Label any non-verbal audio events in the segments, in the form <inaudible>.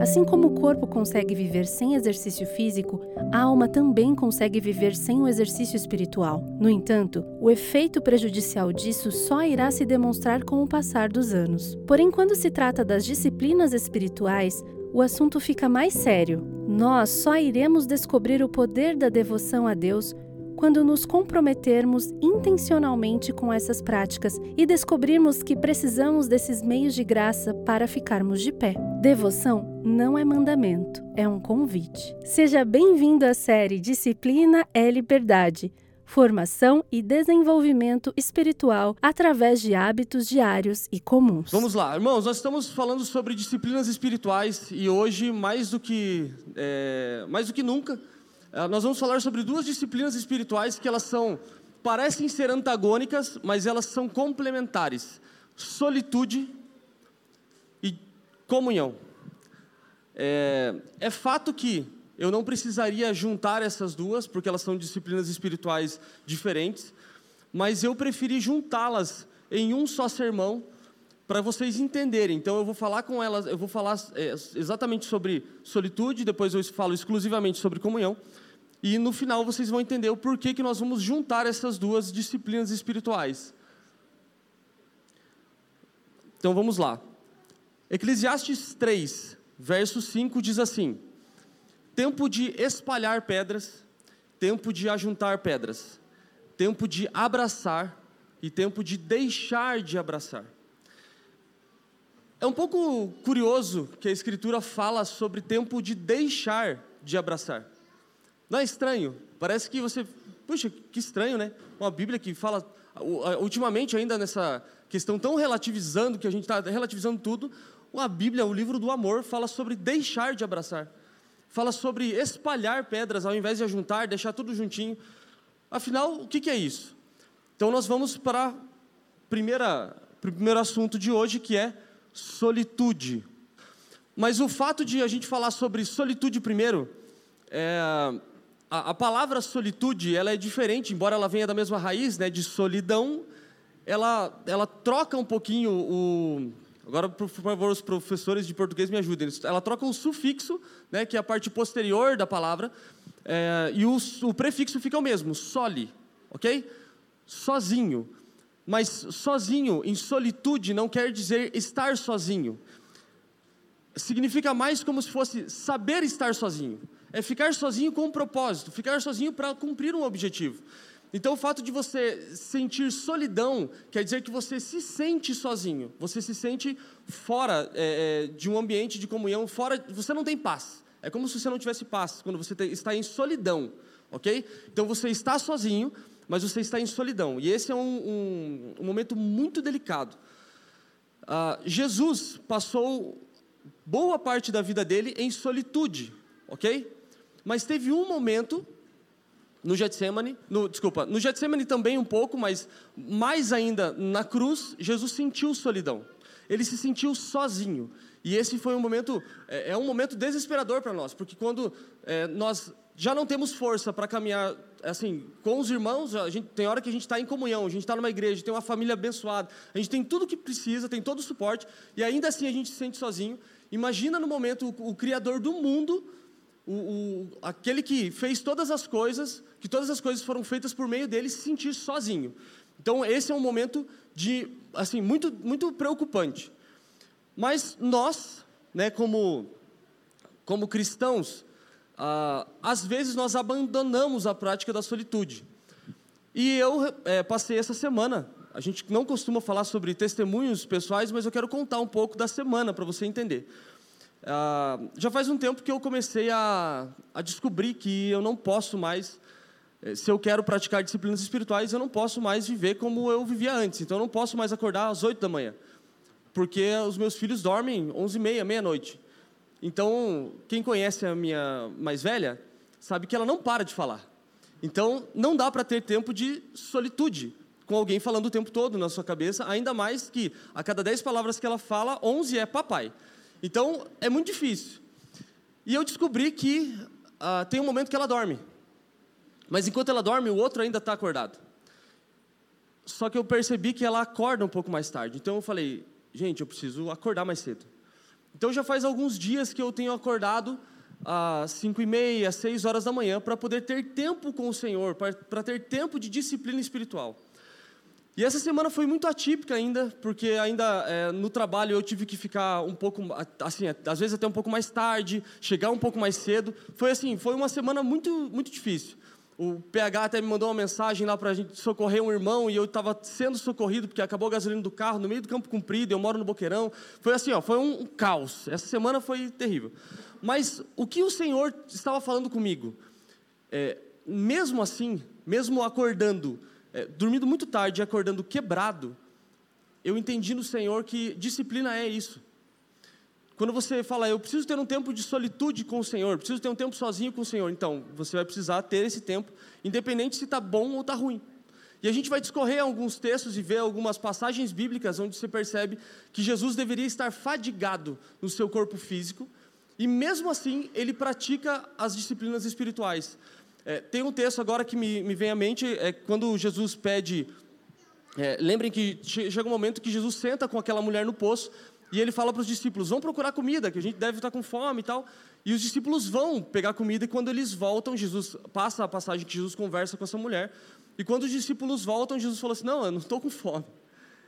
Assim como o corpo consegue viver sem exercício físico, a alma também consegue viver sem o exercício espiritual. No entanto, o efeito prejudicial disso só irá se demonstrar com o passar dos anos. Porém, quando se trata das disciplinas espirituais, o assunto fica mais sério. Nós só iremos descobrir o poder da devoção a Deus quando nos comprometermos intencionalmente com essas práticas e descobrirmos que precisamos desses meios de graça para ficarmos de pé. Devoção não é mandamento, é um convite. Seja bem-vindo à série Disciplina é Liberdade. Formação e desenvolvimento espiritual através de hábitos diários e comuns. Vamos lá, irmãos, nós estamos falando sobre disciplinas espirituais e hoje, mais do que, é, mais do que nunca, ah, nós vamos falar sobre duas disciplinas espirituais que elas são parecem ser antagônicas, mas elas são complementares: solitude comunhão. É, é fato que eu não precisaria juntar essas duas, porque elas são disciplinas espirituais diferentes, mas eu preferi juntá-las em um só sermão para vocês entenderem. Então eu vou falar com elas, eu vou falar é, exatamente sobre solitude, depois eu falo exclusivamente sobre comunhão. E no final vocês vão entender o porquê que nós vamos juntar essas duas disciplinas espirituais. Então vamos lá. Eclesiastes 3, verso 5 diz assim: Tempo de espalhar pedras, tempo de ajuntar pedras, tempo de abraçar e tempo de deixar de abraçar. É um pouco curioso que a Escritura fala sobre tempo de deixar de abraçar. Não é estranho? Parece que você. Puxa, que estranho, né? Uma Bíblia que fala. Ultimamente, ainda nessa questão tão relativizando, que a gente está relativizando tudo, a Bíblia, o livro do amor, fala sobre deixar de abraçar. Fala sobre espalhar pedras ao invés de ajuntar, deixar tudo juntinho. Afinal, o que, é isso? Então, nós vamos para o primeiro assunto de hoje, que é solitude. Mas o fato de a gente falar sobre solitude primeiro, é, a, a, palavra solitude ela é diferente, embora ela venha da mesma raiz, né, de solidão, ela, ela troca um pouquinho o. Agora, por favor, os professores de português me ajudem. Ela troca o sufixo, né, que é a parte posterior da palavra, é, e o, o prefixo fica o mesmo, soli, ok? Sozinho. Mas sozinho, em solitude, não quer dizer estar sozinho. Significa mais como se fosse saber estar sozinho é ficar sozinho com um propósito, ficar sozinho para cumprir um objetivo. Então, o fato de você sentir solidão quer dizer que você se sente sozinho, você se sente fora é, é de um ambiente de comunhão, fora, você não tem paz. É como se você não tivesse paz quando você está em solidão, ok? Então, você está sozinho, mas você está em solidão. E esse é um, um, um momento muito delicado. Uh, Jesus passou boa parte da vida dele em solitude, ok? Mas teve um momento no Getsemane, no, desculpa, no Getsemane também um pouco, mas mais ainda na cruz, Jesus sentiu solidão. Ele se sentiu sozinho. E esse foi um momento, é, é um momento desesperador para nós, porque quando é, nós já não temos força para caminhar assim com os irmãos, a gente tem hora que a gente está em comunhão, a gente está numa igreja, tem uma família abençoada, a gente tem tudo que precisa, tem todo o suporte, e ainda assim a gente se sente sozinho. Imagina no momento o, o Criador do mundo o, o, aquele que fez todas as coisas, que todas as coisas foram feitas por meio dele, se sentir sozinho. Então esse é um momento de assim muito muito preocupante. Mas nós, né, como como cristãos, ah, às vezes nós abandonamos a prática da solitude. E eu é, passei essa semana. A gente não costuma falar sobre testemunhos pessoais, mas eu quero contar um pouco da semana para você entender. Ah, já faz um tempo que eu comecei a, a descobrir que eu não posso mais, eh, se eu quero praticar disciplinas espirituais, eu não posso mais viver como eu vivia antes. Então, eu não posso mais acordar às 8 da manhã, porque os meus filhos dormem 11 e meia, meia-noite. Então, quem conhece a minha mais velha, sabe que ela não para de falar. Então, não dá para ter tempo de solitude, com alguém falando o tempo todo na sua cabeça, ainda mais que a cada 10 palavras que ela fala, 11 é papai. Então, é muito difícil. E eu descobri que uh, tem um momento que ela dorme. Mas enquanto ela dorme, o outro ainda está acordado. Só que eu percebi que ela acorda um pouco mais tarde. Então eu falei, gente, eu preciso acordar mais cedo. Então já faz alguns dias que eu tenho acordado às 5 e meia, 6 horas da manhã, para poder ter tempo com o Senhor, para ter tempo de disciplina espiritual. E essa semana foi muito atípica ainda, porque ainda é, no trabalho eu tive que ficar um pouco, assim, às vezes até um pouco mais tarde, chegar um pouco mais cedo. Foi assim, foi uma semana muito, muito difícil. O PH até me mandou uma mensagem lá para a gente socorrer um irmão e eu estava sendo socorrido porque acabou a gasolina do carro no meio do Campo Comprido, eu moro no Boqueirão. Foi assim, ó, foi um, um caos. Essa semana foi terrível. Mas o que o Senhor estava falando comigo? É, mesmo assim, mesmo acordando, é, dormindo muito tarde e acordando quebrado, eu entendi no Senhor que disciplina é isso. Quando você fala, eu preciso ter um tempo de solitude com o Senhor, preciso ter um tempo sozinho com o Senhor, então você vai precisar ter esse tempo, independente se está bom ou está ruim. E a gente vai discorrer alguns textos e ver algumas passagens bíblicas onde você percebe que Jesus deveria estar fadigado no seu corpo físico, e mesmo assim ele pratica as disciplinas espirituais. É, tem um texto agora que me, me vem à mente, é quando Jesus pede. É, lembrem que chega um momento que Jesus senta com aquela mulher no poço e ele fala para os discípulos: vão procurar comida, que a gente deve estar com fome e tal. E os discípulos vão pegar comida, e quando eles voltam, Jesus passa a passagem que Jesus conversa com essa mulher. E quando os discípulos voltam, Jesus falou assim: Não, eu não estou com fome.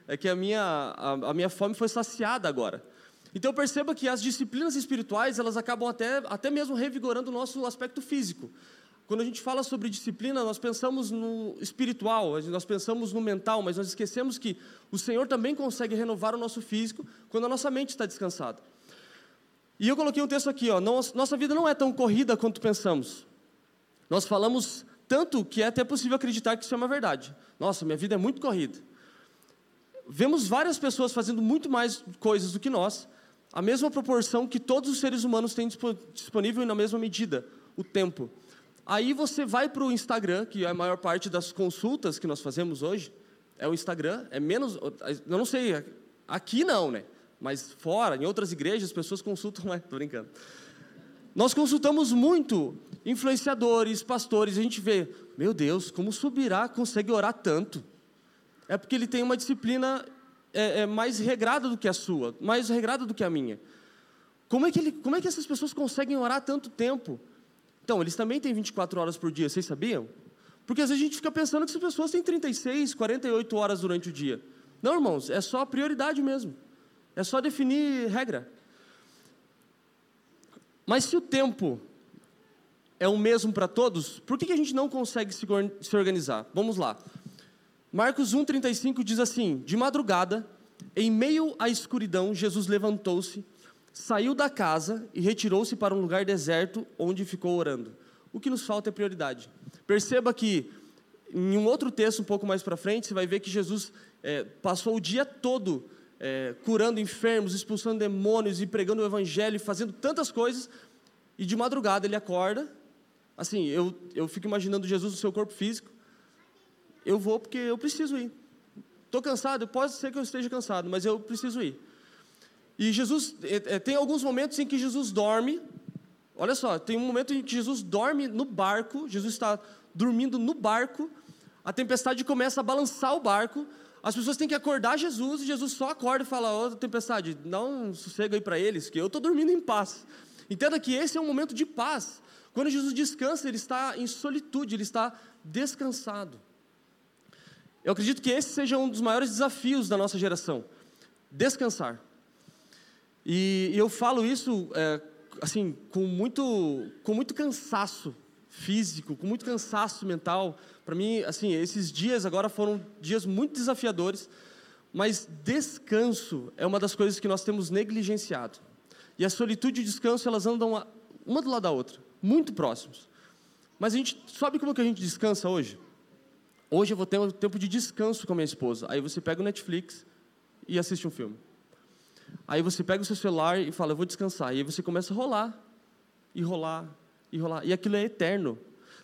É que a minha, a, a minha fome foi saciada agora. Então perceba que as disciplinas espirituais, elas acabam até, até mesmo revigorando o nosso aspecto físico. Quando a gente fala sobre disciplina, nós pensamos no espiritual, nós pensamos no mental, mas nós esquecemos que o Senhor também consegue renovar o nosso físico quando a nossa mente está descansada. E eu coloquei um texto aqui, ó, nossa vida não é tão corrida quanto pensamos. Nós falamos tanto que é até possível acreditar que isso é uma verdade. Nossa, minha vida é muito corrida. Vemos várias pessoas fazendo muito mais coisas do que nós, a mesma proporção que todos os seres humanos têm disponível e na mesma medida, o tempo. Aí você vai para o Instagram, que é a maior parte das consultas que nós fazemos hoje, é o Instagram, é menos, eu não sei, aqui não, né? Mas fora, em outras igrejas, as pessoas consultam, é, <laughs> tô brincando. Nós consultamos muito influenciadores, pastores, a gente vê, meu Deus, como Subirá consegue orar tanto? É porque ele tem uma disciplina é, é mais regrada do que a sua, mais regrada do que a minha. Como é que, ele, como é que essas pessoas conseguem orar tanto tempo? Então, eles também têm 24 horas por dia, vocês sabiam? Porque às vezes a gente fica pensando que as pessoas têm 36, 48 horas durante o dia. Não, irmãos, é só prioridade mesmo. É só definir regra. Mas se o tempo é o mesmo para todos, por que a gente não consegue se organizar? Vamos lá. Marcos 1,35 diz assim: De madrugada, em meio à escuridão, Jesus levantou-se saiu da casa e retirou-se para um lugar deserto, onde ficou orando. O que nos falta é prioridade. Perceba que, em um outro texto um pouco mais para frente, você vai ver que Jesus é, passou o dia todo é, curando enfermos, expulsando demônios e pregando o evangelho, fazendo tantas coisas, e de madrugada ele acorda. Assim, eu, eu fico imaginando Jesus no seu corpo físico. Eu vou porque eu preciso ir. Estou cansado, pode ser que eu esteja cansado, mas eu preciso ir. E Jesus, é, é, tem alguns momentos em que Jesus dorme. Olha só, tem um momento em que Jesus dorme no barco, Jesus está dormindo no barco, a tempestade começa a balançar o barco, as pessoas têm que acordar Jesus, e Jesus só acorda e fala: Ô oh, tempestade, dá um sossego aí para eles, que eu estou dormindo em paz. Entenda que esse é um momento de paz. Quando Jesus descansa, ele está em solitude, ele está descansado. Eu acredito que esse seja um dos maiores desafios da nossa geração: descansar. E, eu falo isso é, assim com muito, com muito cansaço físico, com muito cansaço mental. Para mim, assim, esses dias agora foram dias muito desafiadores, mas descanso é uma das coisas que nós temos negligenciado. E a solitude e o descanso, elas andam uma do lado da outra, muito próximos. Mas a gente sabe como que a gente descansa hoje? Hoje eu vou ter um tempo de descanso com a minha esposa. Aí você pega o Netflix e assiste um filme. Aí você pega o seu celular e fala, eu vou descansar. E aí você começa a rolar, e rolar, e rolar. E aquilo é eterno.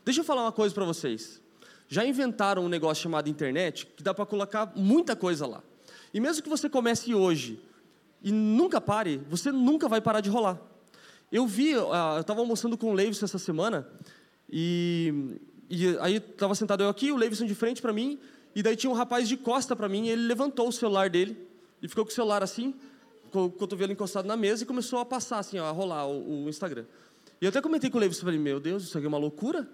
Deixa eu falar uma coisa para vocês. Já inventaram um negócio chamado internet que dá para colocar muita coisa lá. E mesmo que você comece hoje e nunca pare, você nunca vai parar de rolar. Eu vi, eu estava almoçando com o Leivson essa semana, e, e aí estava sentado eu aqui, o Leivson de frente para mim, e daí tinha um rapaz de costa para mim, e ele levantou o celular dele, e ficou com o celular assim, com o cotovelo encostado na mesa e começou a passar, assim, ó, a rolar o, o Instagram. E eu até comentei com o Levi, falei, meu Deus, isso aqui é uma loucura.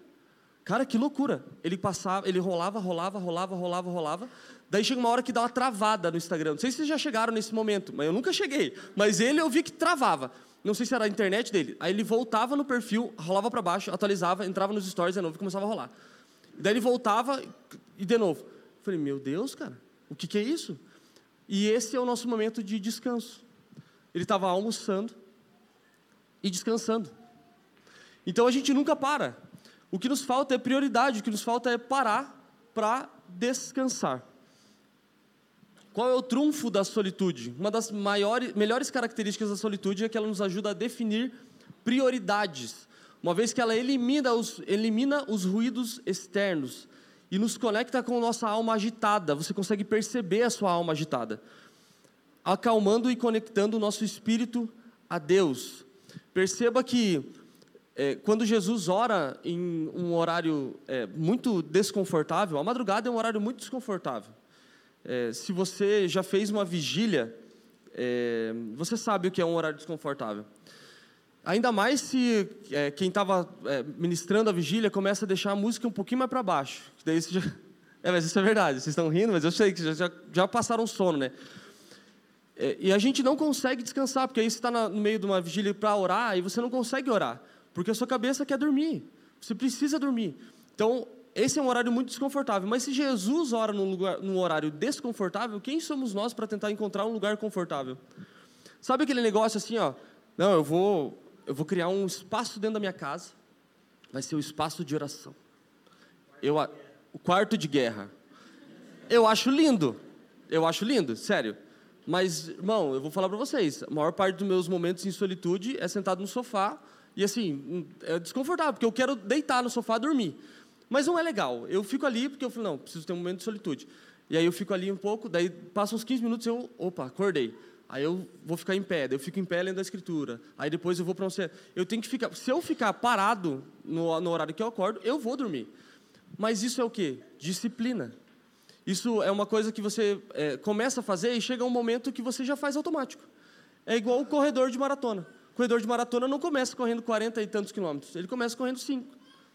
Cara, que loucura. Ele passava, ele rolava, rolava, rolava, rolava, rolava. Daí chega uma hora que dá uma travada no Instagram. Não sei se vocês já chegaram nesse momento, mas eu nunca cheguei. Mas ele eu vi que travava. Não sei se era a internet dele. Aí ele voltava no perfil, rolava para baixo, atualizava, entrava nos stories de novo e começava a rolar. Daí ele voltava e de novo. falei, meu Deus, cara, o que, que é isso? E esse é o nosso momento de descanso. Ele estava almoçando e descansando. Então a gente nunca para. O que nos falta é prioridade, o que nos falta é parar para descansar. Qual é o trunfo da solitude? Uma das maiores, melhores características da solitude é que ela nos ajuda a definir prioridades, uma vez que ela elimina os, elimina os ruídos externos e nos conecta com nossa alma agitada. Você consegue perceber a sua alma agitada, acalmando e conectando o nosso espírito a Deus. Perceba que é, quando Jesus ora em um horário é, muito desconfortável, a madrugada é um horário muito desconfortável. É, se você já fez uma vigília, é, você sabe o que é um horário desconfortável. Ainda mais se é, quem estava é, ministrando a vigília começa a deixar a música um pouquinho mais para baixo. Daí já... <laughs> É, mas isso é verdade. Vocês estão rindo, mas eu sei que já, já passaram sono, né? É, e a gente não consegue descansar, porque aí você está no meio de uma vigília para orar e você não consegue orar, porque a sua cabeça quer dormir. Você precisa dormir. Então, esse é um horário muito desconfortável. Mas se Jesus ora num, lugar, num horário desconfortável, quem somos nós para tentar encontrar um lugar confortável? Sabe aquele negócio assim, ó? Não, eu vou, eu vou criar um espaço dentro da minha casa. Vai ser o espaço de oração. Eu, o quarto de guerra. Eu acho lindo. Eu acho lindo, sério. Mas, irmão, eu vou falar para vocês. A maior parte dos meus momentos em solitude é sentado no sofá e assim, é desconfortável, porque eu quero deitar no sofá e dormir. Mas não é legal. Eu fico ali porque eu falo, não, preciso ter um momento de solitude. E aí eu fico ali um pouco, daí passam uns 15 minutos e eu, opa, acordei. Aí eu vou ficar em pé, eu fico em pé lendo a escritura. Aí depois eu vou para um... Eu tenho que ficar... Se eu ficar parado no, no horário que eu acordo, eu vou dormir. Mas isso é o quê? Disciplina. Isso é uma coisa que você é, começa a fazer e chega um momento que você já faz automático. É igual o corredor de maratona. O corredor de maratona não começa correndo 40 e tantos quilômetros, ele começa correndo 5.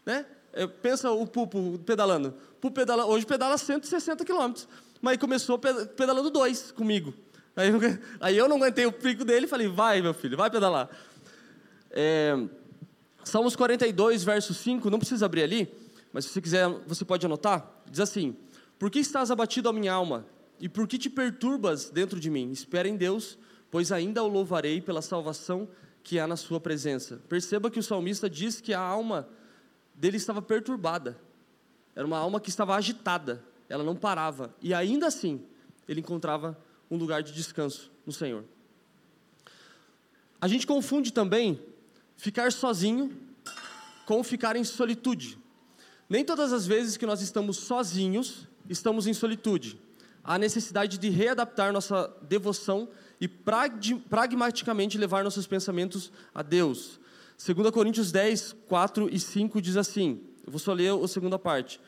Né? É, pensa o Pupo pedalando. Pupo pedala, hoje pedala 160 quilômetros. Mas começou pedalando dois comigo. Aí, aí, eu não aguentei o pico dele e falei, vai, meu filho, vai pedalar. É, Salmos 42, verso 5, não precisa abrir ali, mas se você quiser, você pode anotar. Diz assim: Por que estás abatido a minha alma? E por que te perturbas dentro de mim? Espera em Deus, pois ainda o louvarei pela salvação que há na sua presença. Perceba que o salmista diz que a alma dele estava perturbada. Era uma alma que estava agitada, ela não parava. E ainda assim, ele encontrava um lugar de descanso no Senhor. A gente confunde também ficar sozinho com ficar em solitude. Nem todas as vezes que nós estamos sozinhos, estamos em solitude. Há necessidade de readaptar nossa devoção e pragmaticamente levar nossos pensamentos a Deus. 2 Coríntios 10, 4 e 5 diz assim: eu vou só ler a segunda parte.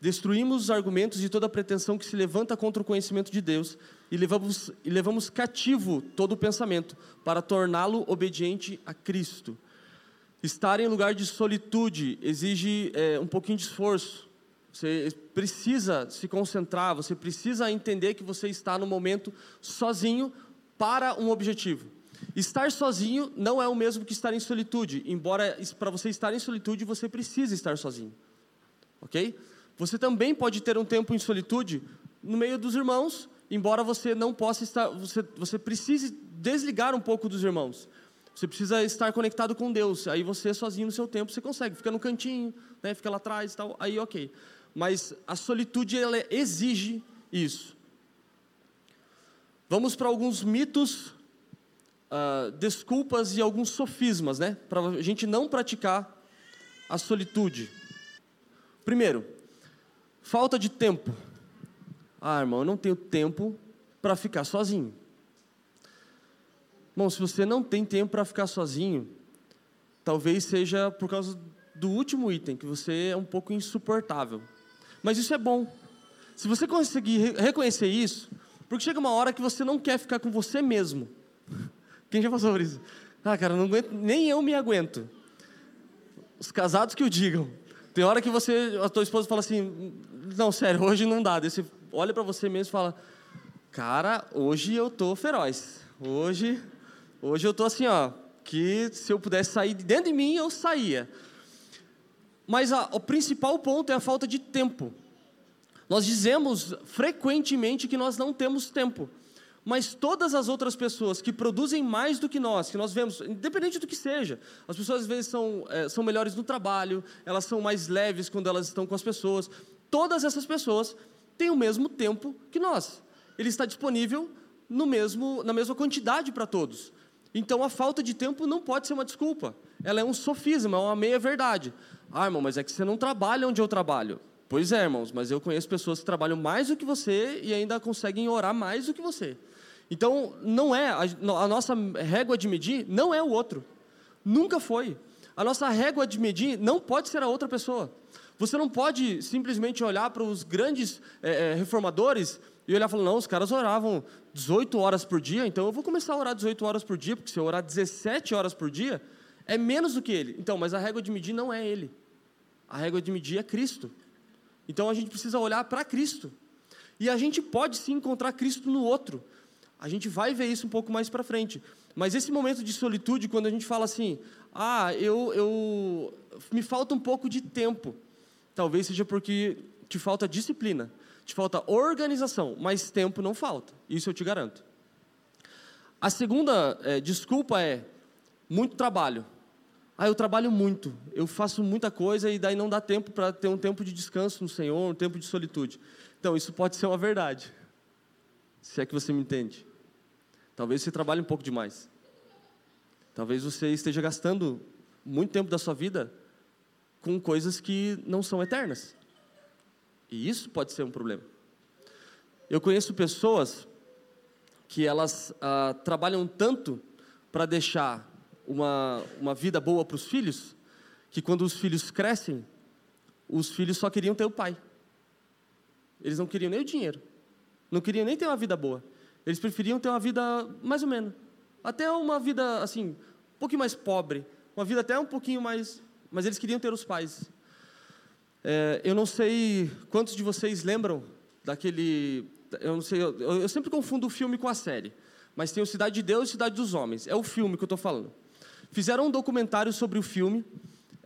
Destruímos os argumentos de toda pretensão que se levanta contra o conhecimento de Deus e levamos, e levamos cativo todo o pensamento para torná-lo obediente a Cristo. Estar em lugar de solitude exige é, um pouquinho de esforço. Você precisa se concentrar, você precisa entender que você está no momento sozinho para um objetivo. Estar sozinho não é o mesmo que estar em solitude, embora para você estar em solitude você precisa estar sozinho. Ok? Você também pode ter um tempo em solitude no meio dos irmãos, embora você não possa estar, você, você precise desligar um pouco dos irmãos. Você precisa estar conectado com Deus. Aí você sozinho no seu tempo você consegue, fica no cantinho, né, fica lá atrás, tal. Aí ok. Mas a solitude ela exige isso. Vamos para alguns mitos uh, desculpas e alguns sofismas, né? Para a gente não praticar a solitude. Primeiro, falta de tempo. Ah, irmão, eu não tenho tempo para ficar sozinho. Bom, se você não tem tempo para ficar sozinho, talvez seja por causa do último item, que você é um pouco insuportável. Mas isso é bom. Se você conseguir reconhecer isso, porque chega uma hora que você não quer ficar com você mesmo. <laughs> Quem já passou por isso? Ah, cara, não aguento, nem eu me aguento. Os casados que o digam. Tem hora que você, a tua esposa fala assim, não, sério, hoje não dá. Daí você olha para você mesmo e fala, cara, hoje eu tô feroz. Hoje, hoje eu tô assim, ó, que se eu pudesse sair de dentro de mim, eu saía. Mas a, o principal ponto é a falta de tempo. Nós dizemos frequentemente que nós não temos tempo mas todas as outras pessoas que produzem mais do que nós, que nós vemos, independente do que seja, as pessoas às vezes são, é, são melhores no trabalho, elas são mais leves quando elas estão com as pessoas, todas essas pessoas têm o mesmo tempo que nós. Ele está disponível no mesmo, na mesma quantidade para todos. Então a falta de tempo não pode ser uma desculpa. Ela é um sofisma, é uma meia-verdade. Ah, irmão, mas é que você não trabalha onde eu trabalho. Pois é, irmãos, mas eu conheço pessoas que trabalham mais do que você e ainda conseguem orar mais do que você. Então, não é, a, a nossa régua de medir não é o outro. Nunca foi. A nossa régua de medir não pode ser a outra pessoa. Você não pode simplesmente olhar para os grandes é, reformadores e olhar e falar, não, os caras oravam 18 horas por dia, então eu vou começar a orar 18 horas por dia, porque se eu orar 17 horas por dia, é menos do que ele. Então, mas a régua de medir não é ele. A régua de medir é Cristo. Então a gente precisa olhar para Cristo. E a gente pode sim encontrar Cristo no outro. A gente vai ver isso um pouco mais para frente. Mas esse momento de solitude, quando a gente fala assim, ah, eu, eu me falta um pouco de tempo, talvez seja porque te falta disciplina, te falta organização, mas tempo não falta. Isso eu te garanto. A segunda é, desculpa é muito trabalho. Ah, eu trabalho muito, eu faço muita coisa e daí não dá tempo para ter um tempo de descanso no Senhor, um tempo de solitude. Então, isso pode ser uma verdade, se é que você me entende. Talvez você trabalhe um pouco demais. Talvez você esteja gastando muito tempo da sua vida com coisas que não são eternas. E isso pode ser um problema. Eu conheço pessoas que elas ah, trabalham tanto para deixar uma, uma vida boa para os filhos, que quando os filhos crescem, os filhos só queriam ter o pai. Eles não queriam nem o dinheiro, não queriam nem ter uma vida boa. Eles preferiam ter uma vida mais ou menos. Até uma vida, assim, um pouquinho mais pobre. Uma vida até um pouquinho mais. Mas eles queriam ter os pais. É, eu não sei quantos de vocês lembram daquele. Eu não sei, eu, eu sempre confundo o filme com a série. Mas tem o Cidade de Deus e Cidade dos Homens. É o filme que eu estou falando. Fizeram um documentário sobre o filme.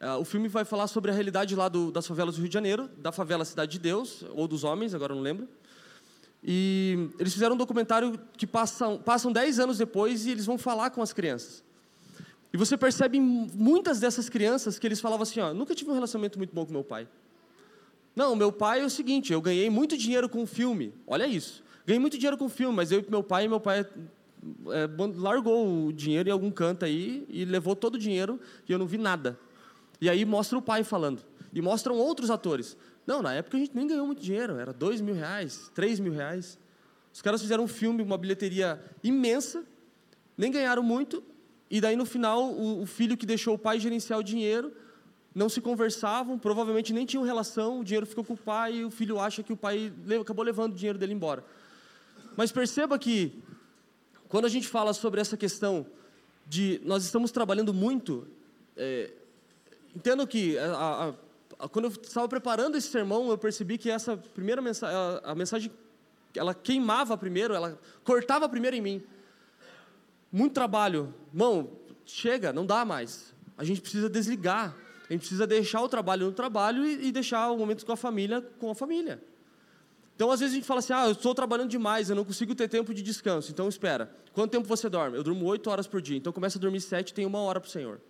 Uh, o filme vai falar sobre a realidade lá do, das favelas do Rio de Janeiro, da favela Cidade de Deus, ou dos homens, agora não lembro. E eles fizeram um documentário que passam, passam 10 anos depois e eles vão falar com as crianças. E você percebe muitas dessas crianças que eles falavam assim: ó, nunca tive um relacionamento muito bom com meu pai. Não, meu pai é o seguinte: eu ganhei muito dinheiro com o filme. Olha isso. Ganhei muito dinheiro com o filme, mas eu e meu pai, meu pai é, largou o dinheiro em algum canto aí e levou todo o dinheiro e eu não vi nada. E aí mostra o pai falando. E mostram outros atores. Não, na época a gente nem ganhou muito dinheiro, era dois mil reais, três mil reais. Os caras fizeram um filme, uma bilheteria imensa, nem ganharam muito, e daí no final o, o filho que deixou o pai gerenciar o dinheiro não se conversavam, provavelmente nem tinham relação, o dinheiro ficou com o pai e o filho acha que o pai acabou levando o dinheiro dele embora. Mas perceba que quando a gente fala sobre essa questão de nós estamos trabalhando muito, é, entendo que a, a quando eu estava preparando esse sermão, eu percebi que essa primeira mensagem, a mensagem, ela queimava primeiro, ela cortava primeiro em mim. Muito trabalho. Mão, chega, não dá mais. A gente precisa desligar. A gente precisa deixar o trabalho no trabalho e, e deixar o momento com a família com a família. Então, às vezes a gente fala assim: ah, eu estou trabalhando demais, eu não consigo ter tempo de descanso. Então, espera. Quanto tempo você dorme? Eu durmo oito horas por dia. Então, começa a dormir sete tem uma hora para o Senhor.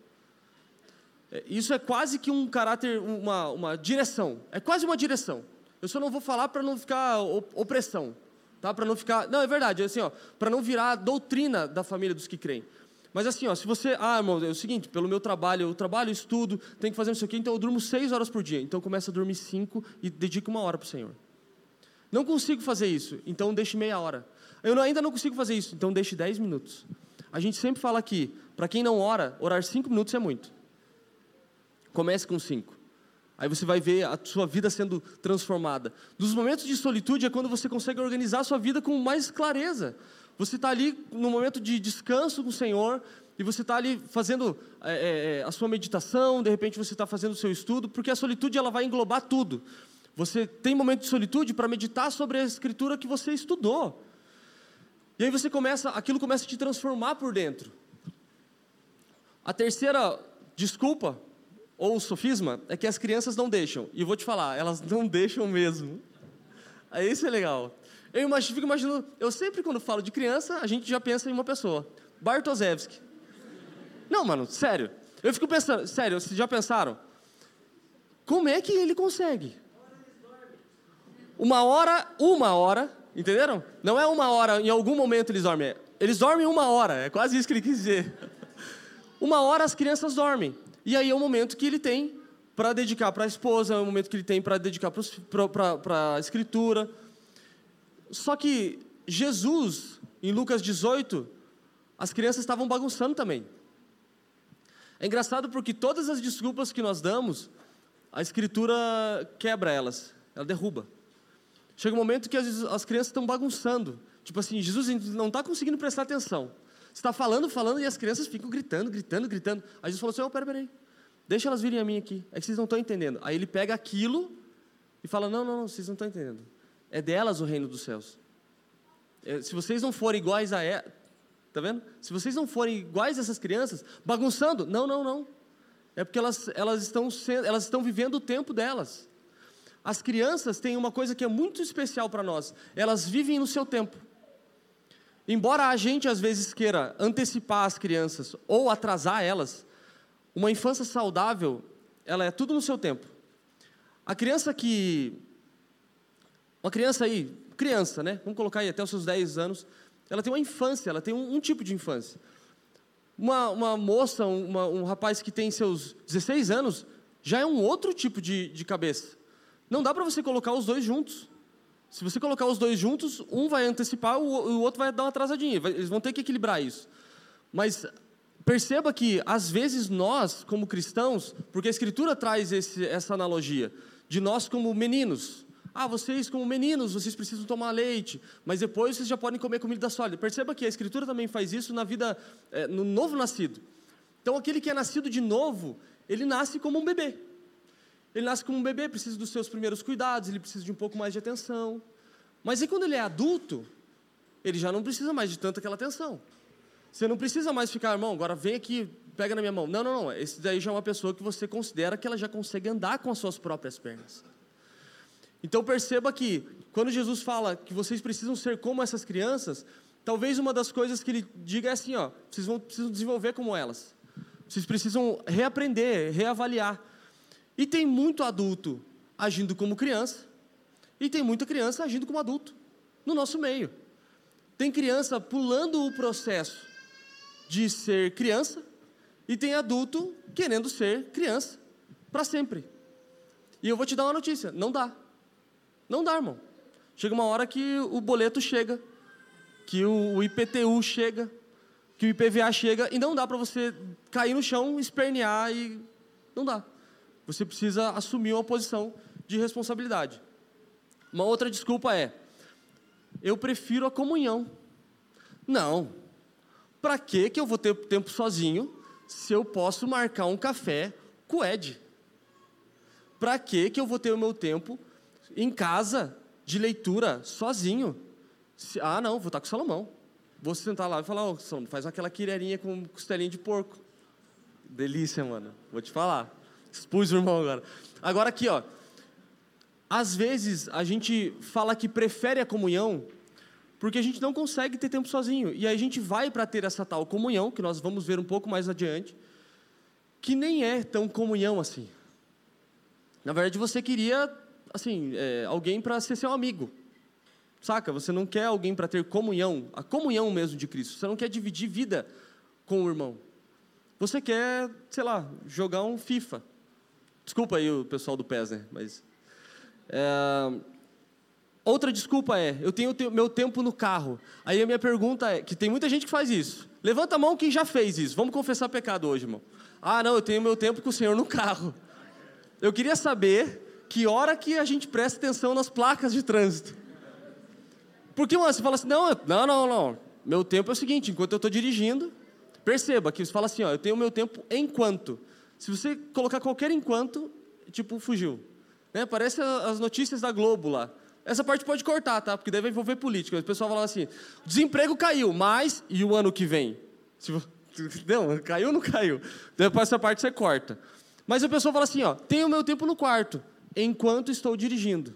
É, isso é quase que um caráter, uma, uma direção. É quase uma direção. Eu só não vou falar para não ficar opressão, tá? Para não ficar, não é verdade, é assim, ó, para não virar doutrina da família dos que creem. Mas assim, ó, se você, ah, irmão, é o seguinte, pelo meu trabalho, eu trabalho, estudo, tenho que fazer isso aqui, então eu durmo seis horas por dia. Então começa a dormir cinco e dedica uma hora para o Senhor. Não consigo fazer isso, então deixe meia hora. Eu ainda não consigo fazer isso, então deixe dez minutos. A gente sempre fala aqui, para quem não ora, orar cinco minutos é muito. Comece com cinco. Aí você vai ver a sua vida sendo transformada. Dos momentos de solitude é quando você consegue organizar a sua vida com mais clareza. Você está ali no momento de descanso com o Senhor, e você está ali fazendo é, é, a sua meditação, de repente você está fazendo o seu estudo, porque a solitude ela vai englobar tudo. Você tem momento de solitude para meditar sobre a escritura que você estudou. E aí você começa, aquilo começa a te transformar por dentro. A terceira desculpa ou sofisma é que as crianças não deixam. E vou te falar, elas <laughs> não deixam mesmo. Aí isso é legal. Eu imagino, fico imaginando, eu sempre quando falo de criança, a gente já pensa em uma pessoa, Bartoszewski. Não, mano, sério. Eu fico pensando, sério, vocês já pensaram? Como é que ele consegue? Uma hora, uma hora, entenderam? Não é uma hora, em algum momento eles dormem. Eles dormem uma hora, é quase isso que ele quis dizer. Uma hora as crianças dormem. E aí é o momento que ele tem para dedicar para a esposa, é o momento que ele tem para dedicar para a escritura. Só que Jesus, em Lucas 18, as crianças estavam bagunçando também. É engraçado porque todas as desculpas que nós damos, a escritura quebra elas, ela derruba. Chega um momento que as, as crianças estão bagunçando. Tipo assim, Jesus não está conseguindo prestar atenção. Você está falando, falando, e as crianças ficam gritando, gritando, gritando. Aí Jesus falou assim: oh, peraí, peraí, deixa elas virem a mim aqui. É que vocês não estão entendendo. Aí ele pega aquilo e fala: não, não, não, vocês não estão entendendo. É delas o reino dos céus. É, se vocês não forem iguais a ela, tá vendo? Se vocês não forem iguais a essas crianças, bagunçando, não, não, não. É porque elas, elas, estão, elas estão vivendo o tempo delas. As crianças têm uma coisa que é muito especial para nós: elas vivem no seu tempo. Embora a gente às vezes queira antecipar as crianças ou atrasar elas, uma infância saudável, ela é tudo no seu tempo. A criança que uma criança aí, criança, né? Vamos colocar aí até os seus 10 anos, ela tem uma infância, ela tem um, um tipo de infância. Uma, uma moça, uma, um rapaz que tem seus 16 anos, já é um outro tipo de, de cabeça. Não dá para você colocar os dois juntos. Se você colocar os dois juntos, um vai antecipar, o, o outro vai dar uma atrasadinha. Eles vão ter que equilibrar isso. Mas perceba que, às vezes, nós, como cristãos, porque a Escritura traz esse, essa analogia, de nós como meninos. Ah, vocês como meninos, vocês precisam tomar leite, mas depois vocês já podem comer comida sólida. Perceba que a Escritura também faz isso na vida, é, no novo nascido. Então, aquele que é nascido de novo, ele nasce como um bebê. Ele nasce como um bebê, precisa dos seus primeiros cuidados, ele precisa de um pouco mais de atenção. Mas e quando ele é adulto, ele já não precisa mais de tanta aquela atenção. Você não precisa mais ficar, irmão, agora vem aqui, pega na minha mão. Não, não, não. Esse daí já é uma pessoa que você considera que ela já consegue andar com as suas próprias pernas. Então perceba que, quando Jesus fala que vocês precisam ser como essas crianças, talvez uma das coisas que ele diga é assim: ó, vocês vão, precisam desenvolver como elas. Vocês precisam reaprender, reavaliar. E tem muito adulto agindo como criança, e tem muita criança agindo como adulto no nosso meio. Tem criança pulando o processo de ser criança, e tem adulto querendo ser criança para sempre. E eu vou te dar uma notícia: não dá. Não dá, irmão. Chega uma hora que o boleto chega, que o IPTU chega, que o IPVA chega, e não dá para você cair no chão, espernear e. Não dá. Você precisa assumir uma posição de responsabilidade. Uma outra desculpa é: eu prefiro a comunhão. Não. Para que que eu vou ter tempo sozinho se eu posso marcar um café com o Ed? Para que que eu vou ter o meu tempo em casa de leitura sozinho? Se, ah, não, vou estar com o Salomão. Vou sentar lá e falar, oh, Salomão, faz aquela quireirinha com costelinha de porco. Delícia, mano. Vou te falar. Expus o irmão agora. Agora aqui, ó. Às vezes a gente fala que prefere a comunhão porque a gente não consegue ter tempo sozinho. E aí a gente vai para ter essa tal comunhão, que nós vamos ver um pouco mais adiante, que nem é tão comunhão assim. Na verdade, você queria, assim, é, alguém para ser seu amigo. Saca? Você não quer alguém para ter comunhão, a comunhão mesmo de Cristo. Você não quer dividir vida com o irmão. Você quer, sei lá, jogar um FIFA. Desculpa aí o pessoal do PES, né? Mas. É... Outra desculpa é, eu tenho meu tempo no carro. Aí a minha pergunta é, que tem muita gente que faz isso. Levanta a mão quem já fez isso. Vamos confessar pecado hoje, irmão. Ah, não, eu tenho meu tempo com o Senhor no carro. Eu queria saber que hora que a gente presta atenção nas placas de trânsito. Porque você fala assim, não, não, não, não. meu tempo é o seguinte, enquanto eu estou dirigindo, perceba que você fala assim, ó, eu tenho meu tempo enquanto. Se você colocar qualquer enquanto, tipo, fugiu. Né? Parece as notícias da Globo lá. Essa parte pode cortar, tá? Porque deve envolver política. O pessoal fala assim: desemprego caiu, mas e o ano que vem? <laughs> Não, caiu ou não caiu? Depois essa parte você corta. Mas a pessoa fala assim: ó, tenho meu tempo no quarto, enquanto estou dirigindo.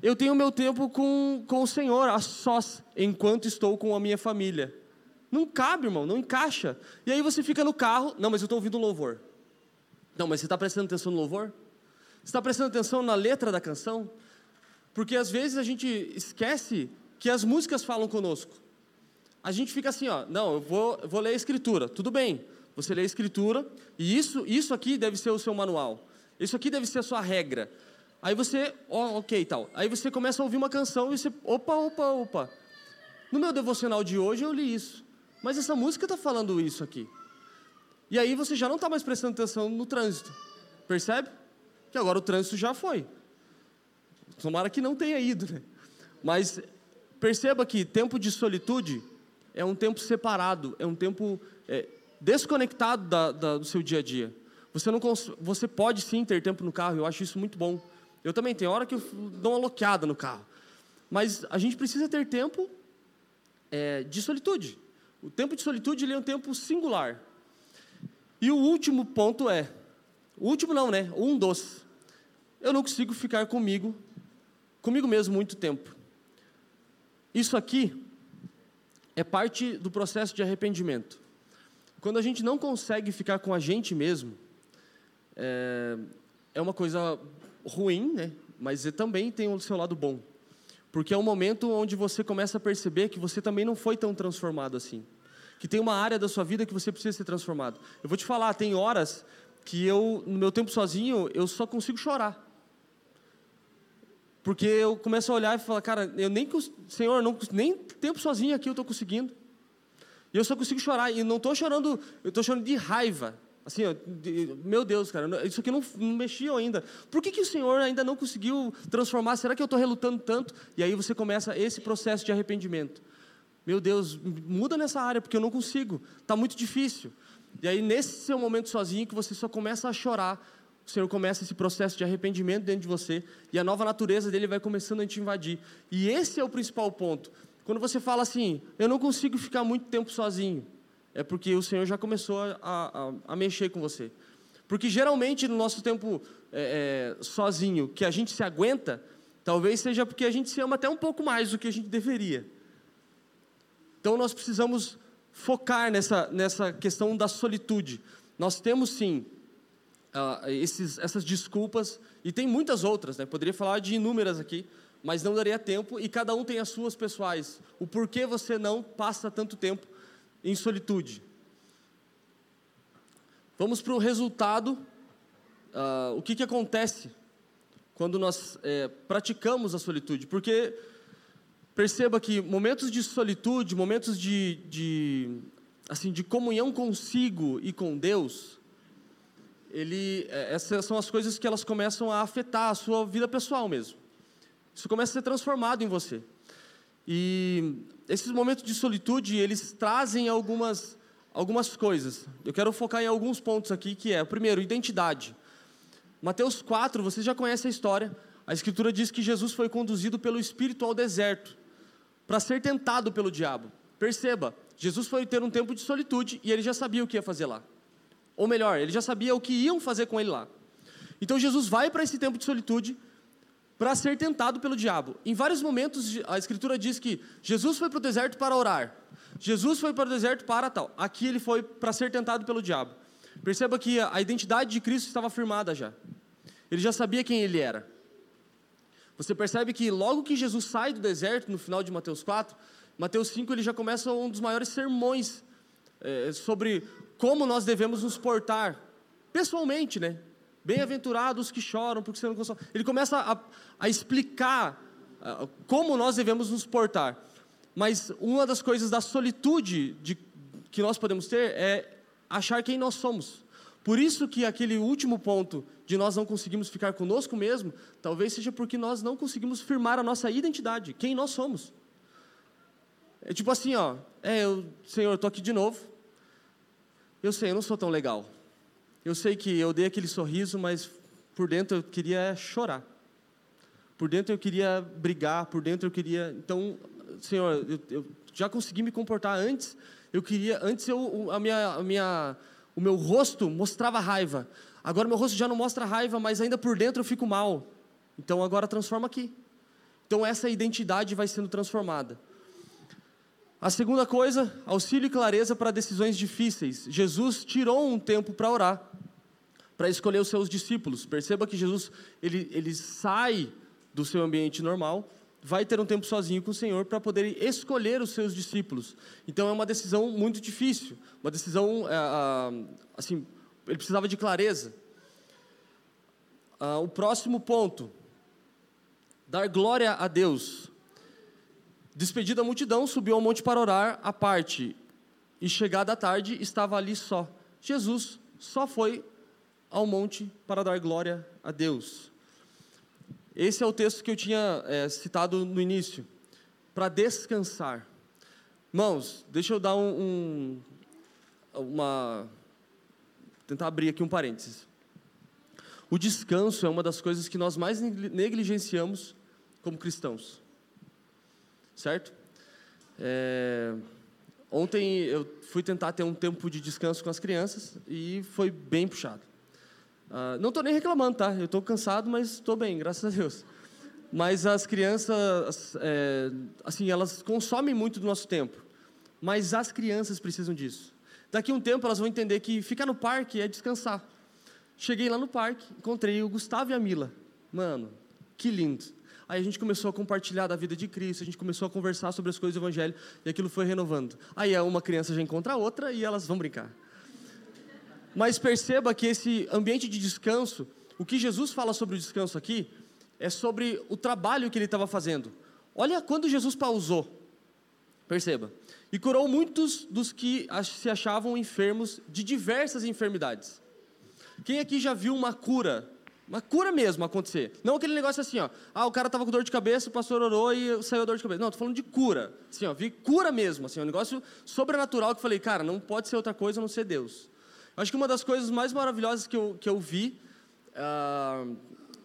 Eu tenho meu tempo com, com o Senhor, a sós, enquanto estou com a minha família. Não cabe, irmão, não encaixa. E aí você fica no carro, não, mas eu estou ouvindo louvor. Não, mas você está prestando atenção no louvor? Você está prestando atenção na letra da canção? Porque às vezes a gente esquece que as músicas falam conosco. A gente fica assim, ó, não, eu vou, vou ler a escritura. Tudo bem, você lê a escritura, e isso, isso aqui deve ser o seu manual. Isso aqui deve ser a sua regra. Aí você, ó, ok, tal. Aí você começa a ouvir uma canção e você, opa, opa, opa. No meu devocional de hoje eu li isso. Mas essa música está falando isso aqui. E aí você já não está mais prestando atenção no trânsito. Percebe? Que agora o trânsito já foi. Tomara que não tenha ido, né? Mas perceba que tempo de solitude é um tempo separado, é um tempo é, desconectado da, da, do seu dia a dia. Você, não você pode sim ter tempo no carro, eu acho isso muito bom. Eu também tenho hora que eu dou uma loqueada no carro. Mas a gente precisa ter tempo é, de solitude. O tempo de solitude é um tempo singular. E o último ponto é, o último não, né? Um dos. Eu não consigo ficar comigo, comigo mesmo muito tempo. Isso aqui é parte do processo de arrependimento. Quando a gente não consegue ficar com a gente mesmo, é, é uma coisa ruim, né? mas também tem o seu lado bom. Porque é um momento onde você começa a perceber que você também não foi tão transformado assim. Que tem uma área da sua vida que você precisa ser transformado. Eu vou te falar, tem horas que eu, no meu tempo sozinho, eu só consigo chorar. Porque eu começo a olhar e falar, cara, eu nem, Senhor, não, nem tempo sozinho aqui eu estou conseguindo. E eu só consigo chorar. E não estou chorando, eu estou chorando de raiva. Assim, de, meu Deus, cara, isso aqui não, não mexia ainda. Por que, que o Senhor ainda não conseguiu transformar? Será que eu estou relutando tanto? E aí você começa esse processo de arrependimento. Meu Deus, muda nessa área, porque eu não consigo. Está muito difícil. E aí, nesse seu momento sozinho, que você só começa a chorar, o Senhor começa esse processo de arrependimento dentro de você e a nova natureza dele vai começando a te invadir. E esse é o principal ponto. Quando você fala assim, eu não consigo ficar muito tempo sozinho, é porque o Senhor já começou a, a, a mexer com você. Porque geralmente no nosso tempo é, é, sozinho, que a gente se aguenta, talvez seja porque a gente se ama até um pouco mais do que a gente deveria. Então nós precisamos focar nessa, nessa questão da solitude. Nós temos sim uh, esses, essas desculpas, e tem muitas outras, né? poderia falar de inúmeras aqui, mas não daria tempo, e cada um tem as suas pessoais. O porquê você não passa tanto tempo em solitude. Vamos para o resultado, uh, o que, que acontece quando nós é, praticamos a solitude, porque perceba que momentos de solitude, momentos de, de, assim, de comunhão consigo e com Deus, ele, é, essas são as coisas que elas começam a afetar a sua vida pessoal mesmo. Isso começa a ser transformado em você. E esses momentos de solitude, eles trazem algumas, algumas coisas. Eu quero focar em alguns pontos aqui, que é, primeiro, identidade. Mateus 4, você já conhece a história. A Escritura diz que Jesus foi conduzido pelo Espírito ao deserto para ser tentado pelo diabo. Perceba, Jesus foi ter um tempo de solitude e ele já sabia o que ia fazer lá. Ou melhor, ele já sabia o que iam fazer com ele lá. Então Jesus vai para esse tempo de solitude para ser tentado pelo diabo. Em vários momentos a escritura diz que Jesus foi para o deserto para orar. Jesus foi para o deserto para tal. Aqui ele foi para ser tentado pelo diabo. Perceba que a identidade de Cristo estava firmada já. Ele já sabia quem ele era. Você percebe que logo que Jesus sai do deserto, no final de Mateus 4, Mateus 5 ele já começa um dos maiores sermões é, sobre como nós devemos nos portar, pessoalmente, né? Bem-aventurados que choram porque você não consola. Ele começa a, a explicar uh, como nós devemos nos portar. Mas uma das coisas da solitude de, que nós podemos ter é achar quem nós somos. Por isso que aquele último ponto de nós não conseguimos ficar conosco mesmo, talvez seja porque nós não conseguimos firmar a nossa identidade, quem nós somos. É tipo assim, ó, é, eu, Senhor, eu tô aqui de novo. Eu sei, eu não sou tão legal. Eu sei que eu dei aquele sorriso, mas por dentro eu queria chorar. Por dentro eu queria brigar, por dentro eu queria. Então, Senhor, eu, eu já consegui me comportar antes. Eu queria, antes eu, a minha, a minha, o meu rosto mostrava raiva. Agora meu rosto já não mostra raiva, mas ainda por dentro eu fico mal. Então agora transforma aqui. Então essa identidade vai sendo transformada. A segunda coisa, auxílio e clareza para decisões difíceis. Jesus tirou um tempo para orar, para escolher os seus discípulos. Perceba que Jesus ele, ele sai do seu ambiente normal, vai ter um tempo sozinho com o Senhor para poder escolher os seus discípulos. Então é uma decisão muito difícil, uma decisão é, assim, ele precisava de clareza. Ah, o próximo ponto, dar glória a Deus. Despedida a multidão, subiu ao monte para orar à parte, e chegada a tarde estava ali só. Jesus só foi ao monte para dar glória a Deus. Esse é o texto que eu tinha é, citado no início, para descansar. Irmãos, deixa eu dar um, um, uma. Tentar abrir aqui um parênteses. O descanso é uma das coisas que nós mais negligenciamos como cristãos certo? É, ontem eu fui tentar ter um tempo de descanso com as crianças e foi bem puxado. Uh, não estou nem reclamando, tá? Eu estou cansado, mas estou bem, graças a Deus. Mas as crianças, é, assim, elas consomem muito do nosso tempo. Mas as crianças precisam disso. Daqui a um tempo elas vão entender que ficar no parque é descansar. Cheguei lá no parque, encontrei o Gustavo e a Mila. Mano, que lindo. Aí a gente começou a compartilhar da vida de Cristo, a gente começou a conversar sobre as coisas do Evangelho e aquilo foi renovando. Aí uma criança já encontra a outra e elas vão brincar. Mas perceba que esse ambiente de descanso, o que Jesus fala sobre o descanso aqui, é sobre o trabalho que ele estava fazendo. Olha quando Jesus pausou. Perceba. E curou muitos dos que se achavam enfermos de diversas enfermidades. Quem aqui já viu uma cura uma cura mesmo acontecer. Não aquele negócio assim, ó. Ah, o cara tava com dor de cabeça, o pastor orou e saiu a dor de cabeça. Não, tô falando de cura. Assim, ó, vi cura mesmo, assim, um negócio sobrenatural que eu falei, cara, não pode ser outra coisa a não ser Deus. Acho que uma das coisas mais maravilhosas que eu, que eu vi, uh,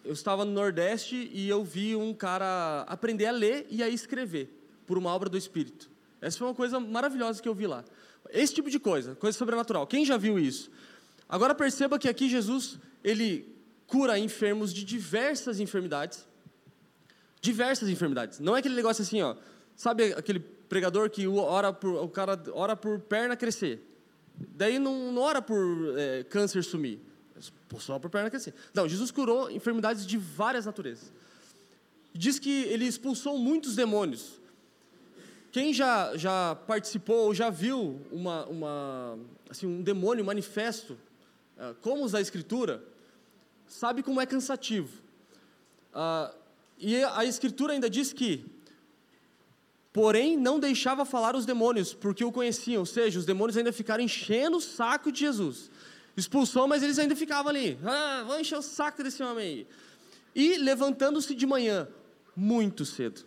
eu estava no Nordeste e eu vi um cara aprender a ler e a escrever por uma obra do Espírito. Essa foi uma coisa maravilhosa que eu vi lá. Esse tipo de coisa, coisa sobrenatural. Quem já viu isso? Agora perceba que aqui Jesus, ele cura enfermos de diversas enfermidades. Diversas enfermidades. Não é aquele negócio assim, ó. Sabe aquele pregador que ora por, o cara ora por perna crescer? Daí não, não ora por é, câncer sumir. Só por perna crescer. Não, Jesus curou enfermidades de várias naturezas. Diz que ele expulsou muitos demônios. Quem já, já participou ou já viu uma, uma, assim, um demônio manifesto, é, como usar a Escritura, sabe como é cansativo. Ah, e a Escritura ainda diz que, porém, não deixava falar os demônios, porque o conheciam, ou seja, os demônios ainda ficaram enchendo o saco de Jesus. Expulsou, mas eles ainda ficavam ali. Ah, vou encher o saco desse homem aí. E levantando-se de manhã, muito cedo,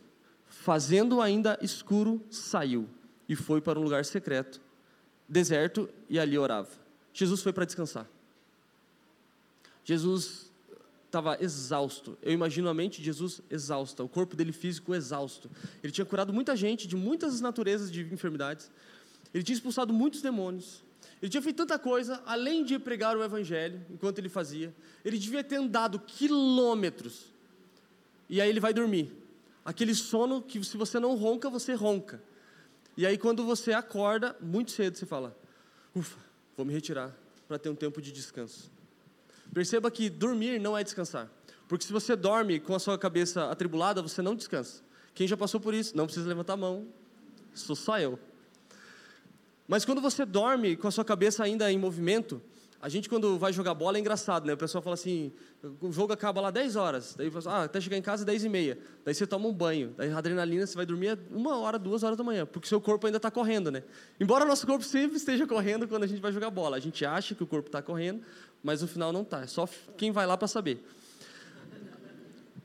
fazendo ainda escuro, saiu e foi para um lugar secreto, deserto, e ali orava. Jesus foi para descansar. Jesus estava exausto. Eu imagino a mente de Jesus exausta, o corpo dele físico exausto. Ele tinha curado muita gente de muitas naturezas de enfermidades. Ele tinha expulsado muitos demônios. Ele tinha feito tanta coisa, além de pregar o evangelho, enquanto ele fazia. Ele devia ter andado quilômetros. E aí ele vai dormir. Aquele sono que se você não ronca, você ronca. E aí quando você acorda, muito cedo, você fala: "Ufa, vou me retirar para ter um tempo de descanso". Perceba que dormir não é descansar. Porque se você dorme com a sua cabeça atribulada, você não descansa. Quem já passou por isso? Não precisa levantar a mão. Sou só eu. Mas quando você dorme com a sua cabeça ainda em movimento, a gente quando vai jogar bola é engraçado, né? O pessoal fala assim, o jogo acaba lá 10 horas, daí fala, ah, até chegar em casa 10 e meia, daí você toma um banho, daí a adrenalina você vai dormir uma hora, duas horas da manhã, porque seu corpo ainda está correndo, né? Embora nosso corpo sempre esteja correndo quando a gente vai jogar bola, a gente acha que o corpo está correndo, mas no final não está. É só quem vai lá para saber.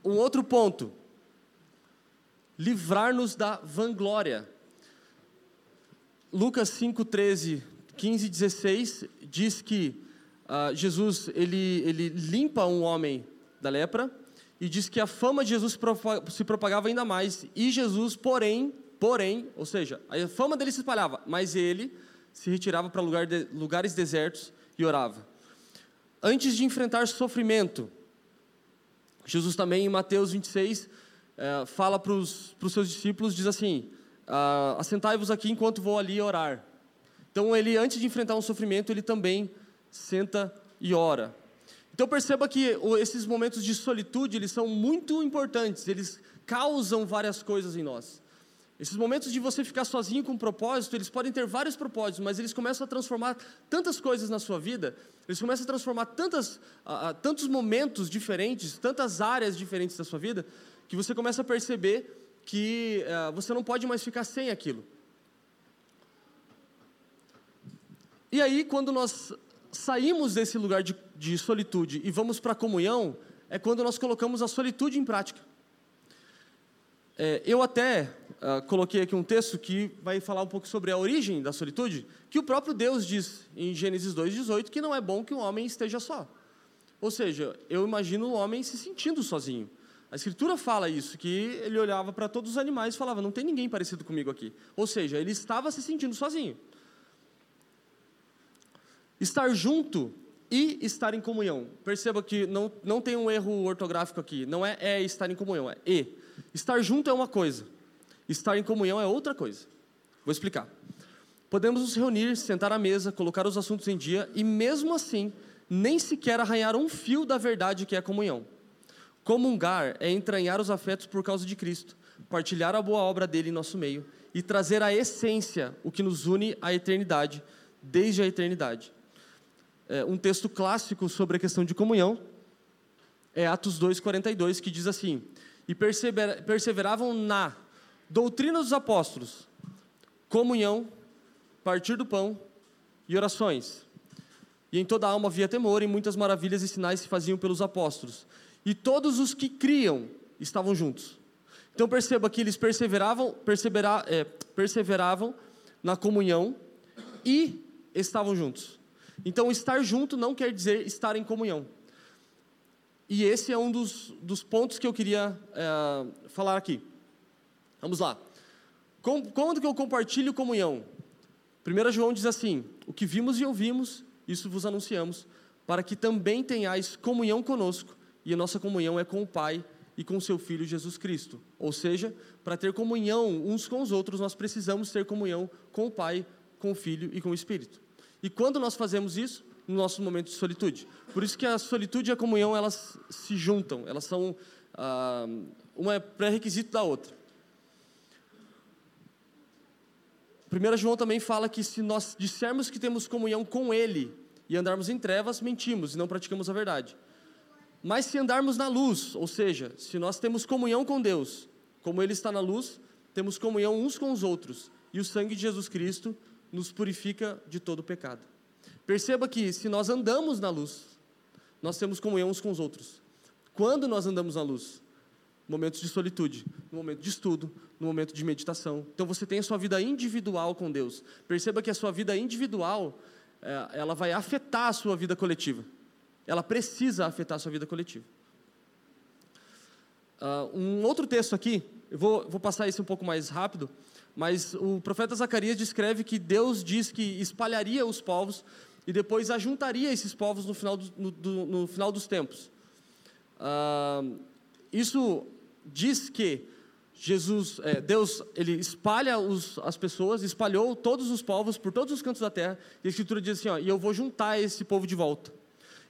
Um outro ponto: livrar-nos da vanglória. Lucas 5, 13, 15 e 16 diz que uh, Jesus ele, ele limpa um homem da lepra e diz que a fama de Jesus se propagava ainda mais e Jesus, porém, porém, ou seja, a fama dele se espalhava, mas ele se retirava para lugar de, lugares desertos e orava. Antes de enfrentar sofrimento, Jesus também em Mateus 26 eh, fala para os seus discípulos, diz assim, ah, assentai-vos aqui enquanto vou ali orar. Então ele, antes de enfrentar um sofrimento, ele também senta e ora. Então perceba que esses momentos de solitude, eles são muito importantes, eles causam várias coisas em nós. Esses momentos de você ficar sozinho com um propósito, eles podem ter vários propósitos, mas eles começam a transformar tantas coisas na sua vida, eles começam a transformar tantas, uh, tantos momentos diferentes, tantas áreas diferentes da sua vida, que você começa a perceber que uh, você não pode mais ficar sem aquilo. E aí, quando nós saímos desse lugar de, de solitude e vamos para a comunhão, é quando nós colocamos a solitude em prática. É, eu até uh, coloquei aqui um texto que vai falar um pouco sobre a origem da solitude, que o próprio Deus diz em Gênesis 2,18 que não é bom que o homem esteja só. Ou seja, eu imagino o homem se sentindo sozinho. A Escritura fala isso, que ele olhava para todos os animais e falava: não tem ninguém parecido comigo aqui. Ou seja, ele estava se sentindo sozinho. Estar junto e estar em comunhão. Perceba que não, não tem um erro ortográfico aqui. Não é é estar em comunhão, é e. Estar junto é uma coisa, estar em comunhão é outra coisa. Vou explicar. Podemos nos reunir, sentar à mesa, colocar os assuntos em dia e, mesmo assim, nem sequer arranhar um fio da verdade que é comunhão. Comungar é entranhar os afetos por causa de Cristo, partilhar a boa obra dele em nosso meio e trazer a essência, o que nos une à eternidade, desde a eternidade é, um texto clássico sobre a questão de comunhão, é Atos 2,42, que diz assim: E perseveravam na doutrina dos apóstolos, comunhão, partir do pão e orações. E em toda a alma havia temor, e muitas maravilhas e sinais se faziam pelos apóstolos. E todos os que criam estavam juntos. Então perceba que eles perseveravam, persevera, é, perseveravam na comunhão e estavam juntos. Então, estar junto não quer dizer estar em comunhão. E esse é um dos, dos pontos que eu queria é, falar aqui. Vamos lá. Com, quando que eu compartilho comunhão? 1 João diz assim: O que vimos e ouvimos, isso vos anunciamos, para que também tenhais comunhão conosco, e a nossa comunhão é com o Pai e com o seu Filho Jesus Cristo. Ou seja, para ter comunhão uns com os outros, nós precisamos ter comunhão com o Pai, com o Filho e com o Espírito. E quando nós fazemos isso? No nosso momento de solitude. Por isso que a solitude e a comunhão, elas se juntam. Elas são... Ah, uma é pré-requisito da outra. 1 João também fala que se nós dissermos que temos comunhão com Ele e andarmos em trevas, mentimos e não praticamos a verdade. Mas se andarmos na luz, ou seja, se nós temos comunhão com Deus, como Ele está na luz, temos comunhão uns com os outros, e o sangue de Jesus Cristo nos purifica de todo pecado. Perceba que se nós andamos na luz, nós temos comunhão uns com os outros. Quando nós andamos na luz? Momentos de solitude, no momento de estudo, no momento de meditação. Então você tem a sua vida individual com Deus. Perceba que a sua vida individual, é, ela vai afetar a sua vida coletiva. Ela precisa afetar a sua vida coletiva. Uh, um outro texto aqui, eu vou, vou passar esse um pouco mais rápido, mas o profeta Zacarias descreve que Deus diz que espalharia os povos e depois ajuntaria esses povos no final, do, do, no final dos tempos. Ah, isso diz que Jesus, é, Deus, ele espalha os, as pessoas, espalhou todos os povos por todos os cantos da terra, e a Escritura diz assim: ó, e eu vou juntar esse povo de volta.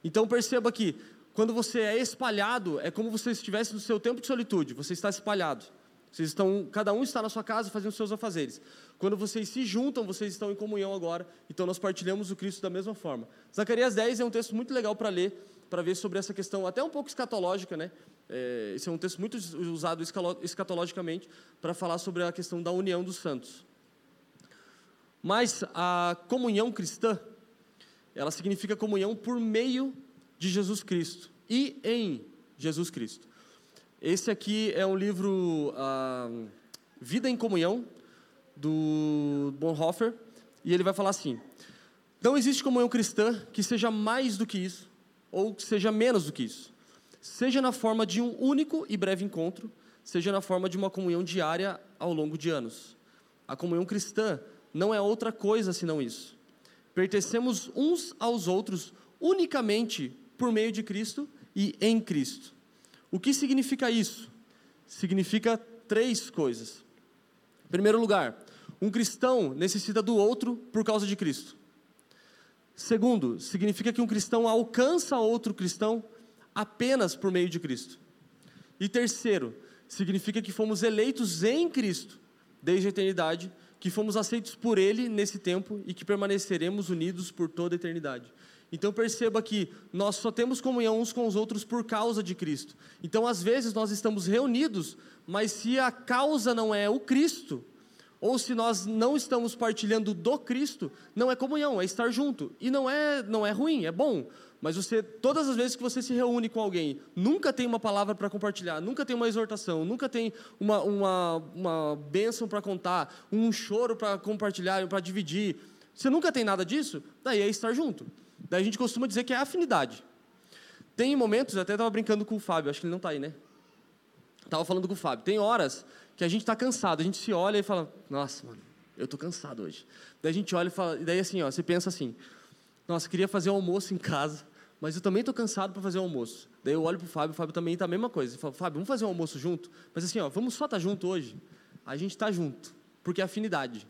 Então perceba que, quando você é espalhado, é como se você estivesse no seu tempo de solitude, você está espalhado. Vocês estão, cada um está na sua casa fazendo os seus afazeres. Quando vocês se juntam, vocês estão em comunhão agora. Então nós partilhamos o Cristo da mesma forma. Zacarias 10 é um texto muito legal para ler, para ver sobre essa questão, até um pouco escatológica, né? É, esse é um texto muito usado escatologicamente para falar sobre a questão da união dos santos. Mas a comunhão cristã, ela significa comunhão por meio de Jesus Cristo e em Jesus Cristo. Esse aqui é um livro, ah, Vida em Comunhão, do Bonhoeffer. e ele vai falar assim: Não existe comunhão cristã que seja mais do que isso, ou que seja menos do que isso. Seja na forma de um único e breve encontro, seja na forma de uma comunhão diária ao longo de anos. A comunhão cristã não é outra coisa senão isso. Pertencemos uns aos outros unicamente por meio de Cristo e em Cristo. O que significa isso? Significa três coisas. Em primeiro lugar, um cristão necessita do outro por causa de Cristo. Segundo, significa que um cristão alcança outro cristão apenas por meio de Cristo. E terceiro, significa que fomos eleitos em Cristo desde a eternidade, que fomos aceitos por Ele nesse tempo e que permaneceremos unidos por toda a eternidade. Então perceba que nós só temos comunhão uns com os outros por causa de Cristo. Então às vezes nós estamos reunidos, mas se a causa não é o Cristo, ou se nós não estamos partilhando do Cristo, não é comunhão, é estar junto. E não é, não é ruim, é bom. Mas você, todas as vezes que você se reúne com alguém, nunca tem uma palavra para compartilhar, nunca tem uma exortação, nunca tem uma, uma, uma bênção para contar, um choro para compartilhar, para dividir. Você nunca tem nada disso, daí é estar junto. Daí a gente costuma dizer que é afinidade. Tem momentos, até estava brincando com o Fábio, acho que ele não está aí, né? Estava falando com o Fábio. Tem horas que a gente está cansado, a gente se olha e fala, nossa, mano, eu estou cansado hoje. Daí a gente olha e fala, e daí assim, ó, você pensa assim, nossa, queria fazer um almoço em casa, mas eu também estou cansado para fazer um almoço. Daí eu olho para o Fábio, o Fábio também está a mesma coisa. Eu falo, Fábio, vamos fazer um almoço junto? Mas assim, ó, vamos só estar tá junto hoje? A gente está junto, porque é afinidade.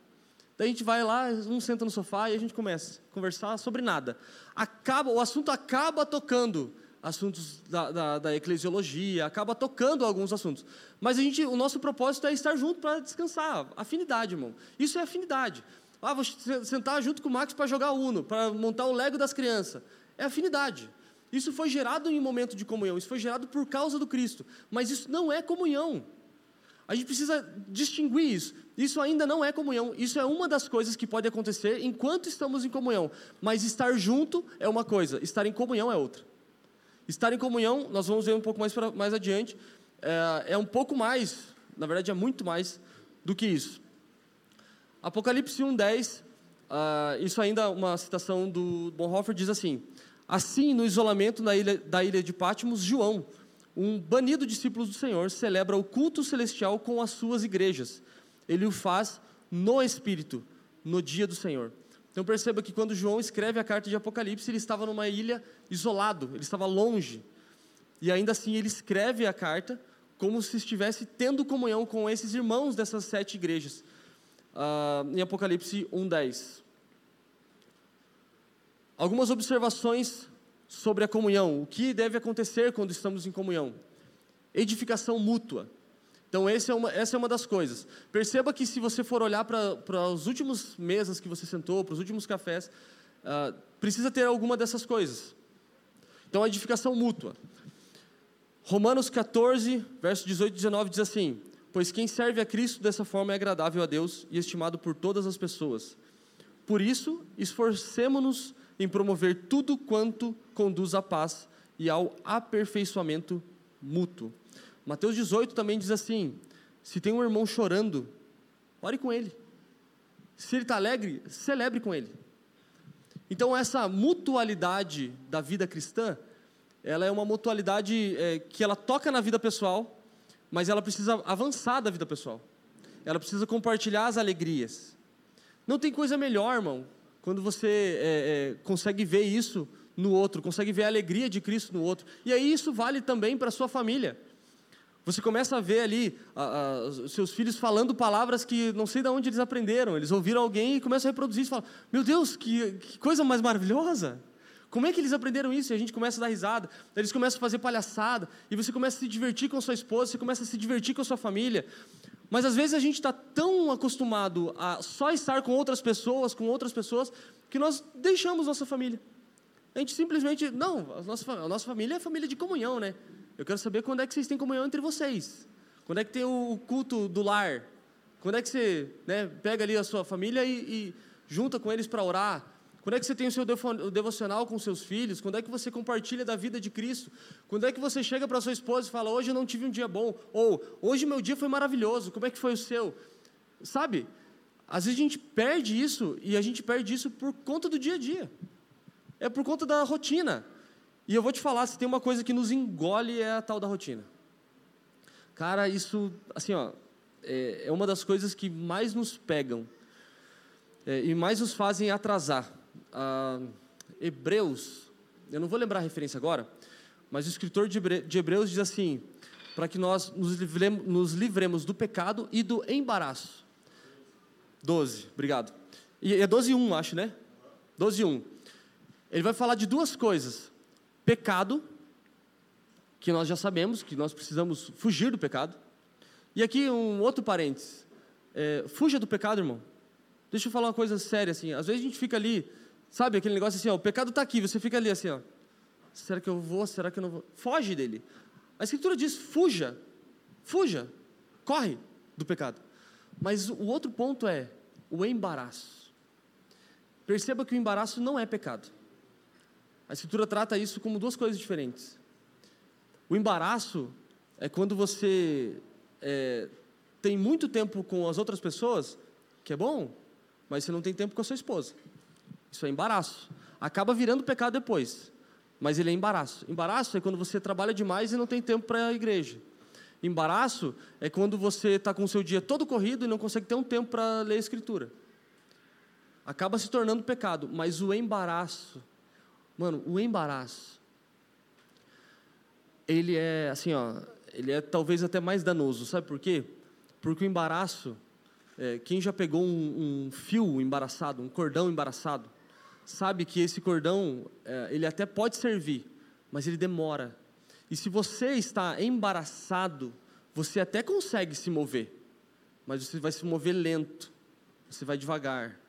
Daí a gente vai lá, um senta no sofá e a gente começa a conversar sobre nada. Acaba, o assunto acaba tocando assuntos da, da, da, eclesiologia, acaba tocando alguns assuntos. Mas a gente, o nosso propósito é estar junto para descansar. Afinidade, irmão. Isso é afinidade. Ah, vou sentar junto com o Max para jogar Uno, para montar o Lego das crianças. É afinidade. Isso foi gerado em um momento de comunhão, isso foi gerado por causa do Cristo. Mas isso não é comunhão. A gente precisa distinguir isso. Isso ainda não é comunhão. Isso é uma das coisas que pode acontecer enquanto estamos em comunhão. Mas estar junto é uma coisa, estar em comunhão é outra. Estar em comunhão, nós vamos ver um pouco mais, pra, mais adiante, é, é um pouco mais, na verdade é muito mais do que isso. Apocalipse 1,10, uh, ah, isso ainda é uma citação do Bonhoeffer, diz assim: Assim, no isolamento ilha, da ilha de Patmos, João, um banido discípulo do Senhor celebra o culto celestial com as suas igrejas. Ele o faz no Espírito, no dia do Senhor. Então perceba que quando João escreve a carta de Apocalipse, ele estava numa ilha isolado, ele estava longe. E ainda assim ele escreve a carta como se estivesse tendo comunhão com esses irmãos dessas sete igrejas. Uh, em Apocalipse 1,10. Algumas observações sobre a comunhão. O que deve acontecer quando estamos em comunhão? Edificação mútua. Então, é uma, essa é uma das coisas. Perceba que se você for olhar para os últimos mesas que você sentou, para os últimos cafés, uh, precisa ter alguma dessas coisas. Então, a edificação mútua. Romanos 14, verso 18 e 19 diz assim: Pois quem serve a Cristo dessa forma é agradável a Deus e estimado por todas as pessoas. Por isso, esforcemo-nos em promover tudo quanto conduz à paz e ao aperfeiçoamento mútuo. Mateus 18 também diz assim: se tem um irmão chorando, ore com ele. Se ele está alegre, celebre com ele. Então, essa mutualidade da vida cristã, ela é uma mutualidade é, que ela toca na vida pessoal, mas ela precisa avançar da vida pessoal. Ela precisa compartilhar as alegrias. Não tem coisa melhor, irmão, quando você é, é, consegue ver isso no outro, consegue ver a alegria de Cristo no outro. E aí isso vale também para a sua família. Você começa a ver ali os seus filhos falando palavras que não sei de onde eles aprenderam. Eles ouviram alguém e começam a reproduzir isso. Falam, meu Deus, que, que coisa mais maravilhosa! Como é que eles aprenderam isso? E a gente começa a dar risada, eles começam a fazer palhaçada, e você começa a se divertir com sua esposa, você começa a se divertir com a sua família. Mas às vezes a gente está tão acostumado a só estar com outras pessoas, com outras pessoas, que nós deixamos nossa família. A gente simplesmente, não, a nossa, a nossa família é família de comunhão, né? Eu quero saber quando é que vocês têm comunhão entre vocês. Quando é que tem o culto do lar? Quando é que você né, pega ali a sua família e, e junta com eles para orar? Quando é que você tem o seu devocional com seus filhos? Quando é que você compartilha da vida de Cristo? Quando é que você chega para sua esposa e fala: Hoje eu não tive um dia bom? Ou Hoje meu dia foi maravilhoso, como é que foi o seu? Sabe? Às vezes a gente perde isso e a gente perde isso por conta do dia a dia. É por conta da rotina. E eu vou te falar, se tem uma coisa que nos engole é a tal da rotina. Cara, isso, assim, ó, é, é uma das coisas que mais nos pegam é, e mais nos fazem atrasar. Ah, Hebreus, eu não vou lembrar a referência agora, mas o escritor de Hebreus diz assim: para que nós nos livremos, nos livremos do pecado e do embaraço. 12, obrigado. E é 12 e 1, acho, né? 12 e 1. Ele vai falar de duas coisas: pecado, que nós já sabemos que nós precisamos fugir do pecado. E aqui um outro parênteses: é, fuja do pecado, irmão. Deixa eu falar uma coisa séria assim. Às vezes a gente fica ali, sabe aquele negócio assim, ó, o pecado está aqui, você fica ali assim, ó. Será que eu vou? Será que eu não vou? Foge dele. A Escritura diz: fuja, fuja, corre do pecado. Mas o outro ponto é o embaraço. Perceba que o embaraço não é pecado. A Escritura trata isso como duas coisas diferentes. O embaraço é quando você é, tem muito tempo com as outras pessoas, que é bom, mas você não tem tempo com a sua esposa. Isso é embaraço. Acaba virando pecado depois, mas ele é embaraço. Embaraço é quando você trabalha demais e não tem tempo para a igreja. Embaraço é quando você está com o seu dia todo corrido e não consegue ter um tempo para ler a Escritura. Acaba se tornando pecado, mas o embaraço, mano, o embaraço, ele é assim, ó, ele é talvez até mais danoso, sabe por quê? Porque o embaraço, é, quem já pegou um, um, fio embaraçado, um cordão embaraçado, sabe que esse cordão, é, ele até pode servir, mas ele demora. E se você está embaraçado, você até consegue se mover, mas você vai se mover lento, você vai devagar.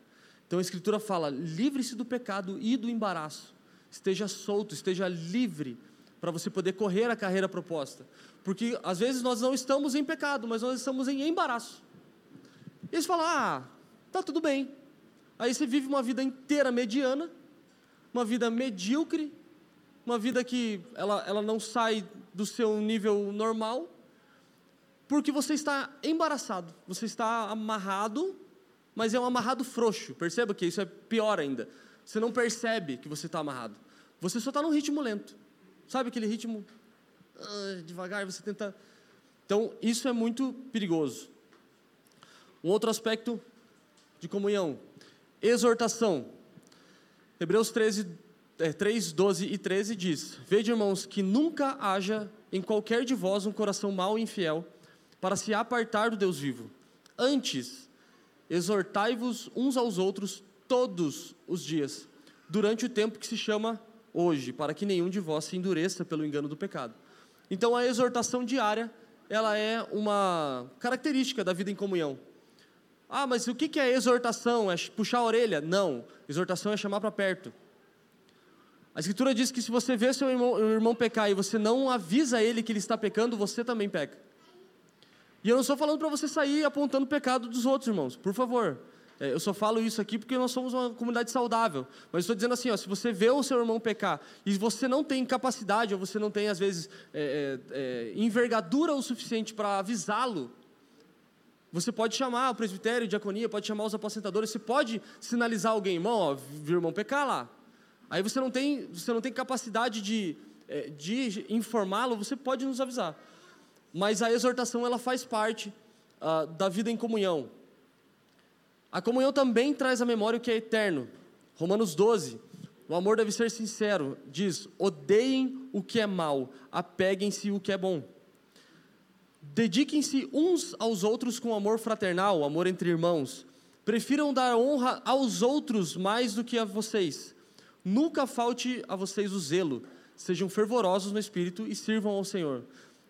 Então a Escritura fala: livre-se do pecado e do embaraço, esteja solto, esteja livre para você poder correr a carreira proposta. Porque às vezes nós não estamos em pecado, mas nós estamos em embaraço. E eles falam: ah, tá tudo bem. Aí você vive uma vida inteira mediana, uma vida medíocre, uma vida que ela, ela não sai do seu nível normal, porque você está embaraçado, você está amarrado, mas é um amarrado frouxo. Perceba que isso é pior ainda. Você não percebe que você está amarrado. Você só está num ritmo lento. Sabe aquele ritmo uh, devagar, você tenta. Então, isso é muito perigoso. Um outro aspecto de comunhão, exortação. Hebreus 13, é, 3, 12 e 13 diz: Vede, irmãos, que nunca haja em qualquer de vós um coração mau e infiel, para se apartar do Deus vivo. Antes, exortai-vos uns aos outros todos os dias, durante o tempo que se chama hoje, para que nenhum de vós se endureça pelo engano do pecado. Então, a exortação diária, ela é uma característica da vida em comunhão. Ah, mas o que é exortação? É puxar a orelha? Não. Exortação é chamar para perto. A Escritura diz que se você vê seu irmão, irmão, pecar e você não avisa ele que ele está pecando, você também peca. E eu não estou falando para você sair apontando o pecado dos outros, irmãos, por favor. É, eu só falo isso aqui porque nós somos uma comunidade saudável. Mas estou dizendo assim, ó, se você vê o seu irmão pecar e você não tem capacidade, ou você não tem, às vezes, é, é, é envergadura o suficiente para avisá-lo, você pode chamar o presbitério, a diaconia, pode chamar os apacentadores, você pode sinalizar alguém, irmão, ó, viu o irmão pecar lá. Aí você não tem, você não tem capacidade de, é, de informá-lo, você pode nos avisar. Mas a exortação ela faz parte uh, da vida em comunhão. A comunhão também traz à memória o que é eterno. Romanos 12. O amor deve ser sincero. Diz: odeiem o que é mal, apeguem-se o que é bom. Dediquem-se uns aos outros com amor fraternal, amor entre irmãos. Prefiram dar honra aos outros mais do que a vocês. Nunca falte a vocês o zelo. Sejam fervorosos no espírito e sirvam ao Senhor.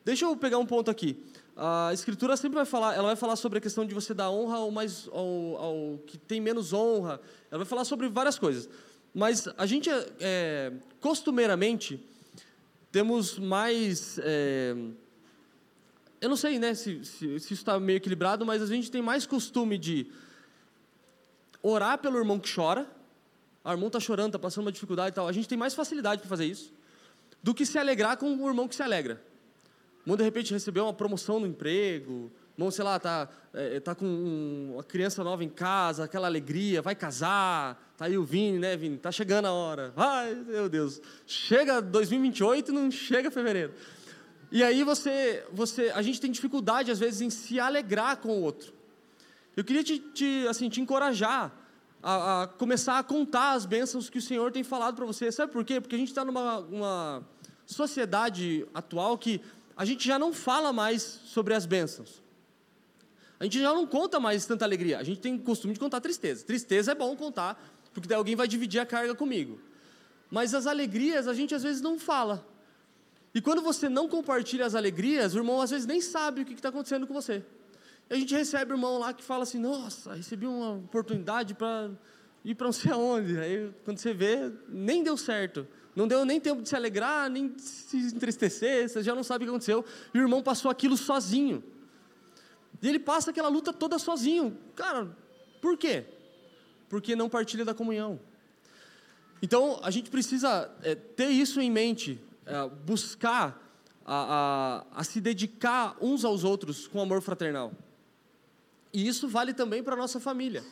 Deixa eu pegar um ponto aqui. A Escritura sempre vai falar, ela vai falar sobre a questão de você dar honra ao, mais, ao, ao que tem menos honra. Ela vai falar sobre várias coisas. Mas a gente, é, costumeiramente, temos mais. É, eu não sei né, se, se, se isso está meio equilibrado, mas a gente tem mais costume de orar pelo irmão que chora. Ah, o irmão está chorando, está passando uma dificuldade e tal. A gente tem mais facilidade para fazer isso do que se alegrar com o irmão que se alegra irmão de repente recebeu uma promoção no emprego, Irmão, sei lá, tá, é, tá com uma criança nova em casa, aquela alegria, vai casar, tá aí o Vini, né, Vini? Tá chegando a hora. Ai, meu Deus. Chega 2028 e não chega fevereiro. E aí você, você, a gente tem dificuldade às vezes em se alegrar com o outro. Eu queria te, te assim, te encorajar a, a, começar a contar as bênçãos que o Senhor tem falado para você. Sabe por quê? Porque a gente está numa uma sociedade atual que a gente já não fala mais sobre as bênçãos. A gente já não conta mais tanta alegria. A gente tem o costume de contar tristeza. Tristeza é bom contar, porque daí alguém vai dividir a carga comigo. Mas as alegrias a gente às vezes não fala. E quando você não compartilha as alegrias, o irmão às vezes nem sabe o que está acontecendo com você. E a gente recebe o irmão lá que fala assim: Nossa, recebi uma oportunidade para ir para não sei aonde. Aí quando você vê, nem deu certo. Não deu nem tempo de se alegrar, nem de se entristecer, você já não sabe o que aconteceu. E o irmão passou aquilo sozinho. E ele passa aquela luta toda sozinho. Cara, por quê? Porque não partilha da comunhão. Então, a gente precisa é, ter isso em mente, é, buscar a, a, a se dedicar uns aos outros com amor fraternal. E isso vale também para a nossa família.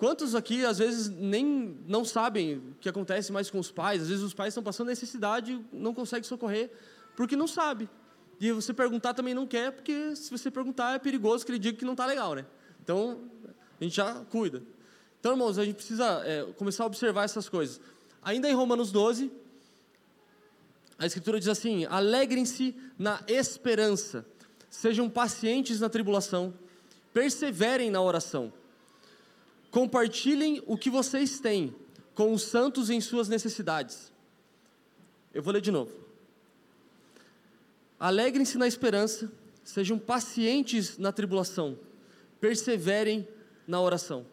Quantos aqui, às vezes, nem não sabem o que acontece mais com os pais? Às vezes os pais estão passando necessidade não conseguem socorrer, porque não sabe. E você perguntar também não quer, porque se você perguntar é perigoso que ele diga que não está legal, né? Então, a gente já cuida. Então, irmãos, a gente precisa é, começar a observar essas coisas. Ainda em Romanos 12, a Escritura diz assim: Alegrem-se na esperança, sejam pacientes na tribulação, perseverem na oração. Compartilhem o que vocês têm com os santos em suas necessidades. Eu vou ler de novo. Alegrem-se na esperança, sejam pacientes na tribulação, perseverem na oração.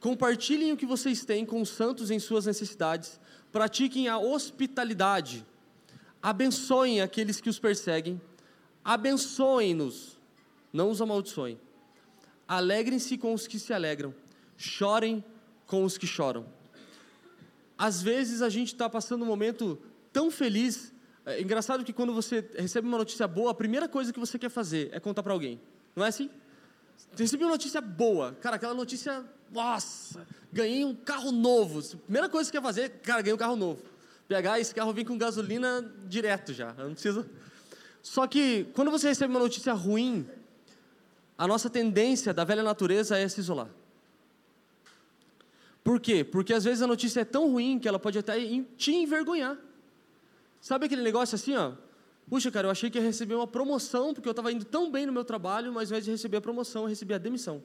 Compartilhem o que vocês têm com os santos em suas necessidades, pratiquem a hospitalidade, abençoem aqueles que os perseguem, abençoem-nos, não os amaldiçoem. Alegrem-se com os que se alegram, chorem com os que choram. Às vezes a gente está passando um momento tão feliz é engraçado que quando você recebe uma notícia boa, a primeira coisa que você quer fazer é contar para alguém. Não é assim? Recebeu uma notícia boa, cara, aquela notícia, nossa, ganhei um carro novo. A primeira coisa que você quer fazer, cara, ganhei um carro novo. Pegar esse carro vem com gasolina direto já, não precisa. Só que quando você recebe uma notícia ruim, a nossa tendência da velha natureza é se isolar. Por quê? Porque às vezes a notícia é tão ruim que ela pode até te envergonhar. Sabe aquele negócio assim, ó? Puxa, cara, eu achei que ia receber uma promoção, porque eu estava indo tão bem no meu trabalho, mas ao invés de receber a promoção, eu recebi a demissão.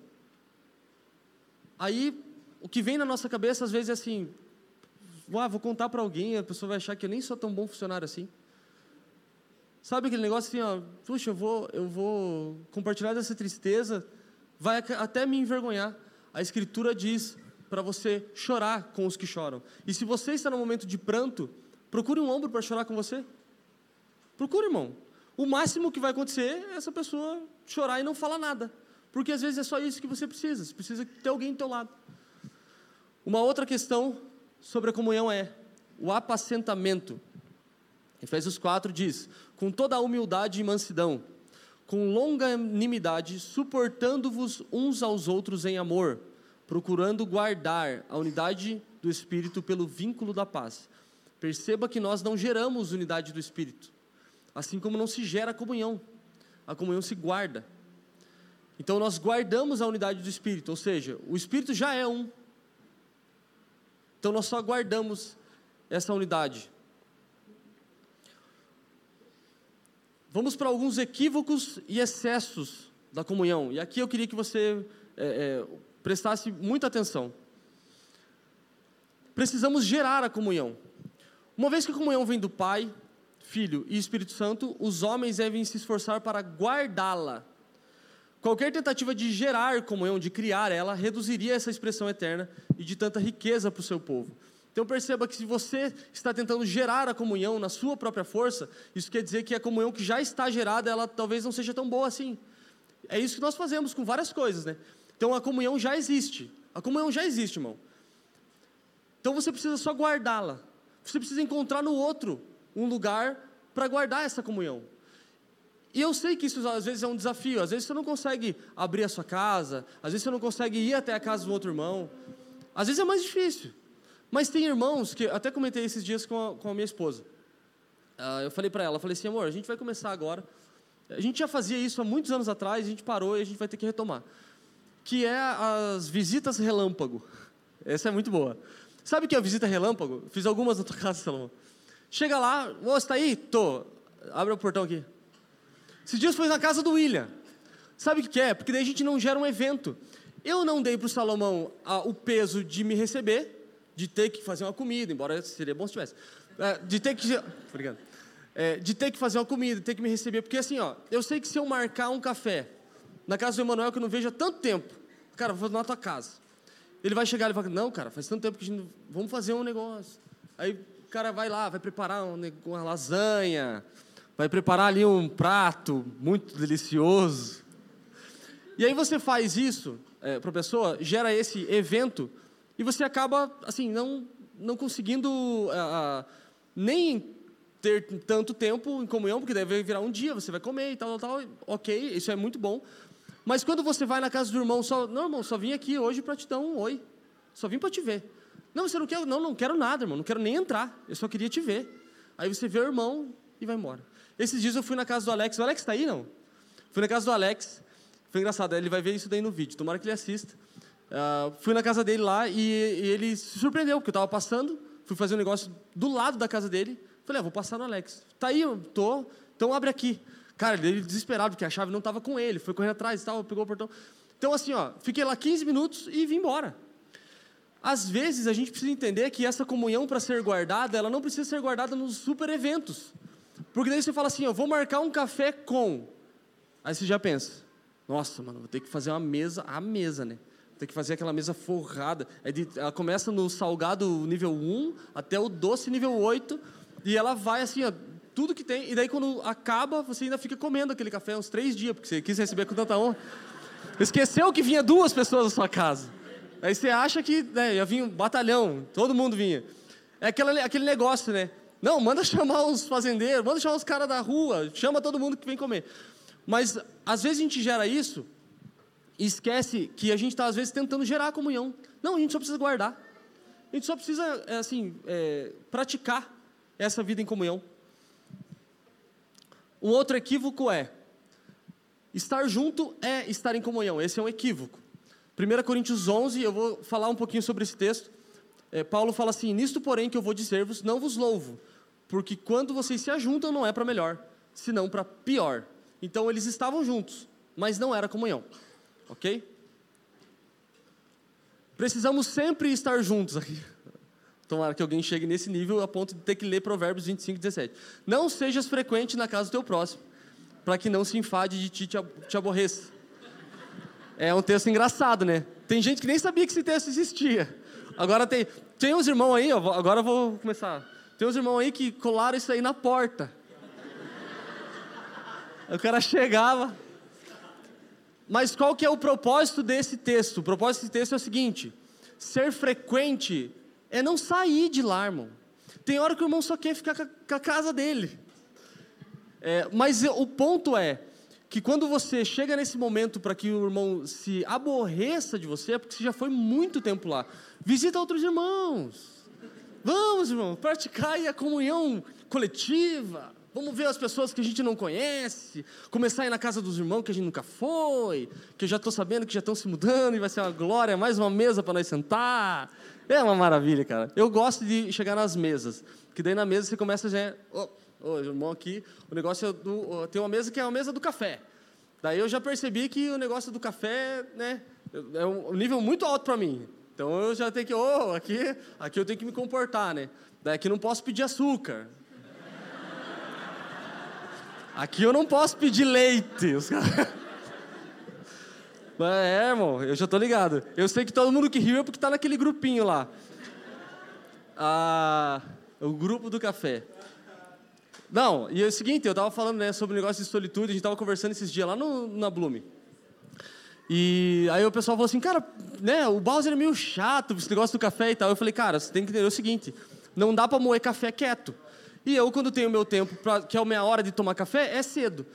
Aí, o que vem na nossa cabeça às vezes é assim: ah, vou contar para alguém, a pessoa vai achar que eu nem sou tão bom funcionário assim. Sabe aquele negócio assim, ó, puxa, eu vou, eu vou compartilhar dessa tristeza, vai até me envergonhar. A Escritura diz para você chorar com os que choram. E se você está no momento de pranto, Procure um ombro para chorar com você. Procure, irmão. O máximo que vai acontecer é essa pessoa chorar e não falar nada. Porque às vezes é só isso que você precisa. Você precisa ter alguém do teu lado. Uma outra questão sobre a comunhão é o apacentamento. Efésios 4 diz: com toda a humildade e mansidão, com longanimidade, suportando-vos uns aos outros em amor, procurando guardar a unidade do Espírito pelo vínculo da paz. Perceba que nós não geramos unidade do Espírito, assim como não se gera comunhão, a comunhão se guarda. Então nós guardamos a unidade do Espírito, ou seja, o Espírito já é um. Então nós só guardamos essa unidade. Vamos para alguns equívocos e excessos da comunhão. E aqui eu queria que você é, é, prestasse muita atenção. Precisamos gerar a comunhão. Uma vez que a comunhão vem do Pai, Filho e Espírito Santo, os homens devem se esforçar para guardá-la. Qualquer tentativa de gerar comunhão, de criar ela, reduziria essa expressão eterna e de tanta riqueza para o seu povo. Então perceba que se você está tentando gerar a comunhão na sua própria força, isso quer dizer que a comunhão que já está gerada, ela talvez não seja tão boa assim. É isso que nós fazemos com várias coisas, né? Então a comunhão já existe. A comunhão já existe, irmão. Então você precisa só guardá-la. Você precisa encontrar no outro um lugar para guardar essa comunhão. E eu sei que isso às vezes é um desafio, às vezes você não consegue abrir a sua casa, às vezes você não consegue ir até a casa do outro irmão, às vezes é mais difícil. Mas tem irmãos que, até comentei esses dias com a, com a minha esposa. Uh, eu falei para ela, falei assim, amor, a gente vai começar agora. A gente já fazia isso há muitos anos atrás, a gente parou e a gente vai ter que retomar. Que é as visitas relâmpago. Essa é muito boa. Sabe o que é a visita relâmpago? Fiz algumas na tua casa, Salomão. Chega lá, você está aí? Tô. Abre o portão aqui. Esses dias foi na casa do William. Sabe o que é? Porque daí a gente não gera um evento. Eu não dei para o Salomão o peso de me receber, de ter que fazer uma comida, embora seria bom se tivesse. É, de ter que. Obrigado. É, de ter que fazer uma comida, de ter que me receber. Porque assim, ó, eu sei que se eu marcar um café na casa do Emanuel que eu não vejo há tanto tempo, cara, vou na tua casa. Ele vai chegar e vai não, cara, faz tanto tempo que a gente. Vamos fazer um negócio. Aí o cara vai lá, vai preparar uma lasanha, vai preparar ali um prato muito delicioso. E aí você faz isso é, para a pessoa, gera esse evento, e você acaba, assim, não, não conseguindo nem ter tanto tempo em comunhão, porque deve virar um dia, você vai comer e tal, tal, tal, ok, isso é muito bom. Mas quando você vai na casa do irmão, só, não, irmão, só vim aqui hoje para te dar um oi, só vim para te ver. Não, você não quer, não, não quero nada, irmão, não quero nem entrar, eu só queria te ver. Aí você vê o irmão e vai embora. Esses dias eu fui na casa do Alex, o Alex está aí, não? Fui na casa do Alex, foi engraçado, ele vai ver isso daí no vídeo, tomara que ele assista. Uh, fui na casa dele lá e, e ele se surpreendeu, porque eu estava passando, fui fazer um negócio do lado da casa dele, falei, ah, vou passar no Alex. Tá aí, eu tô, então abre aqui. Cara, ele desesperado, porque a chave não estava com ele, foi correndo atrás e tal, pegou o portão. Então, assim, ó, fiquei lá 15 minutos e vim embora. Às vezes, a gente precisa entender que essa comunhão, para ser guardada, ela não precisa ser guardada nos super eventos. Porque daí você fala assim, eu vou marcar um café com. Aí você já pensa, nossa, mano, vou ter que fazer uma mesa, a mesa, né? Vou ter que fazer aquela mesa forrada. Ela começa no salgado nível 1 até o doce nível 8. E ela vai assim, ó, tudo que tem. E daí quando acaba, você ainda fica comendo aquele café uns três dias, porque você quis receber com tanta honra. Esqueceu que vinha duas pessoas na sua casa. Aí você acha que né, ia vir um batalhão, todo mundo vinha. É aquele, aquele negócio, né? Não, manda <laughs> chamar os fazendeiros, manda chamar os caras da rua, chama todo mundo que vem comer. Mas às vezes a gente gera isso e esquece que a gente está às vezes tentando gerar a comunhão. Não, a gente só precisa guardar. A gente só precisa é, assim é, praticar essa vida em comunhão. Um outro equívoco é estar junto é estar em comunhão. Esse é um equívoco. 1 Coríntios 11, eu vou falar um pouquinho sobre esse texto. É, Paulo fala assim: Nisto, porém, que eu vou dizer-vos, não vos louvo, porque quando vocês se ajuntam não é para melhor, senão para pior. Então eles estavam juntos, mas não era comunhão. Ok? Precisamos sempre estar juntos aqui. Tomara que alguém chegue nesse nível a ponto de ter que ler Provérbios 25, 17. Não sejas frequente na casa do teu próximo, para que não se enfade de ti te aborreça. É um texto engraçado, né? Tem gente que nem sabia que esse texto existia. Agora tem, tem uns irmãos aí, ó, agora eu vou começar. Tem uns irmãos aí que colaram isso aí na porta. O cara chegava. Mas qual que é o propósito desse texto? O propósito desse texto é o seguinte: ser frequente é não sair de lá, irmão. Tem hora que o irmão só quer ficar com a casa dele. É, mas o ponto é que quando você chega nesse momento para que o irmão se aborreça de você, é porque você já foi muito tempo lá. Visita outros irmãos. Vamos, irmão, praticar a comunhão coletiva. Vamos ver as pessoas que a gente não conhece, começar a ir na casa dos irmãos que a gente nunca foi, que eu já estou sabendo que já estão se mudando e vai ser uma glória, mais uma mesa para nós sentar. <laughs> É uma maravilha, cara. Eu gosto de chegar nas mesas, que daí na mesa você começa já. Oh, oh, irmão aqui, o negócio é do, tem uma mesa que é a mesa do café. Daí eu já percebi que o negócio do café, né, é um nível muito alto para mim. Então eu já tenho que, oh, aqui, aqui eu tenho que me comportar, né? Daí aqui não posso pedir açúcar. <laughs> Aqui eu não posso pedir leite. Os caras... <laughs> É, irmão, eu já tô ligado. Eu sei que todo mundo que riu é porque tá naquele grupinho lá. Ah, o grupo do café. Não, e é o seguinte, eu tava falando né, sobre o negócio de solitude, a gente tava conversando esses dias lá no, na Blume. E aí o pessoal falou assim, cara, né, o Bowser é meio chato, esse negócio do café e tal. Eu falei, cara, você tem que entender o seguinte, não dá para moer café quieto. E eu, quando tenho meu tempo, pra, que é a minha hora de tomar café, é cedo.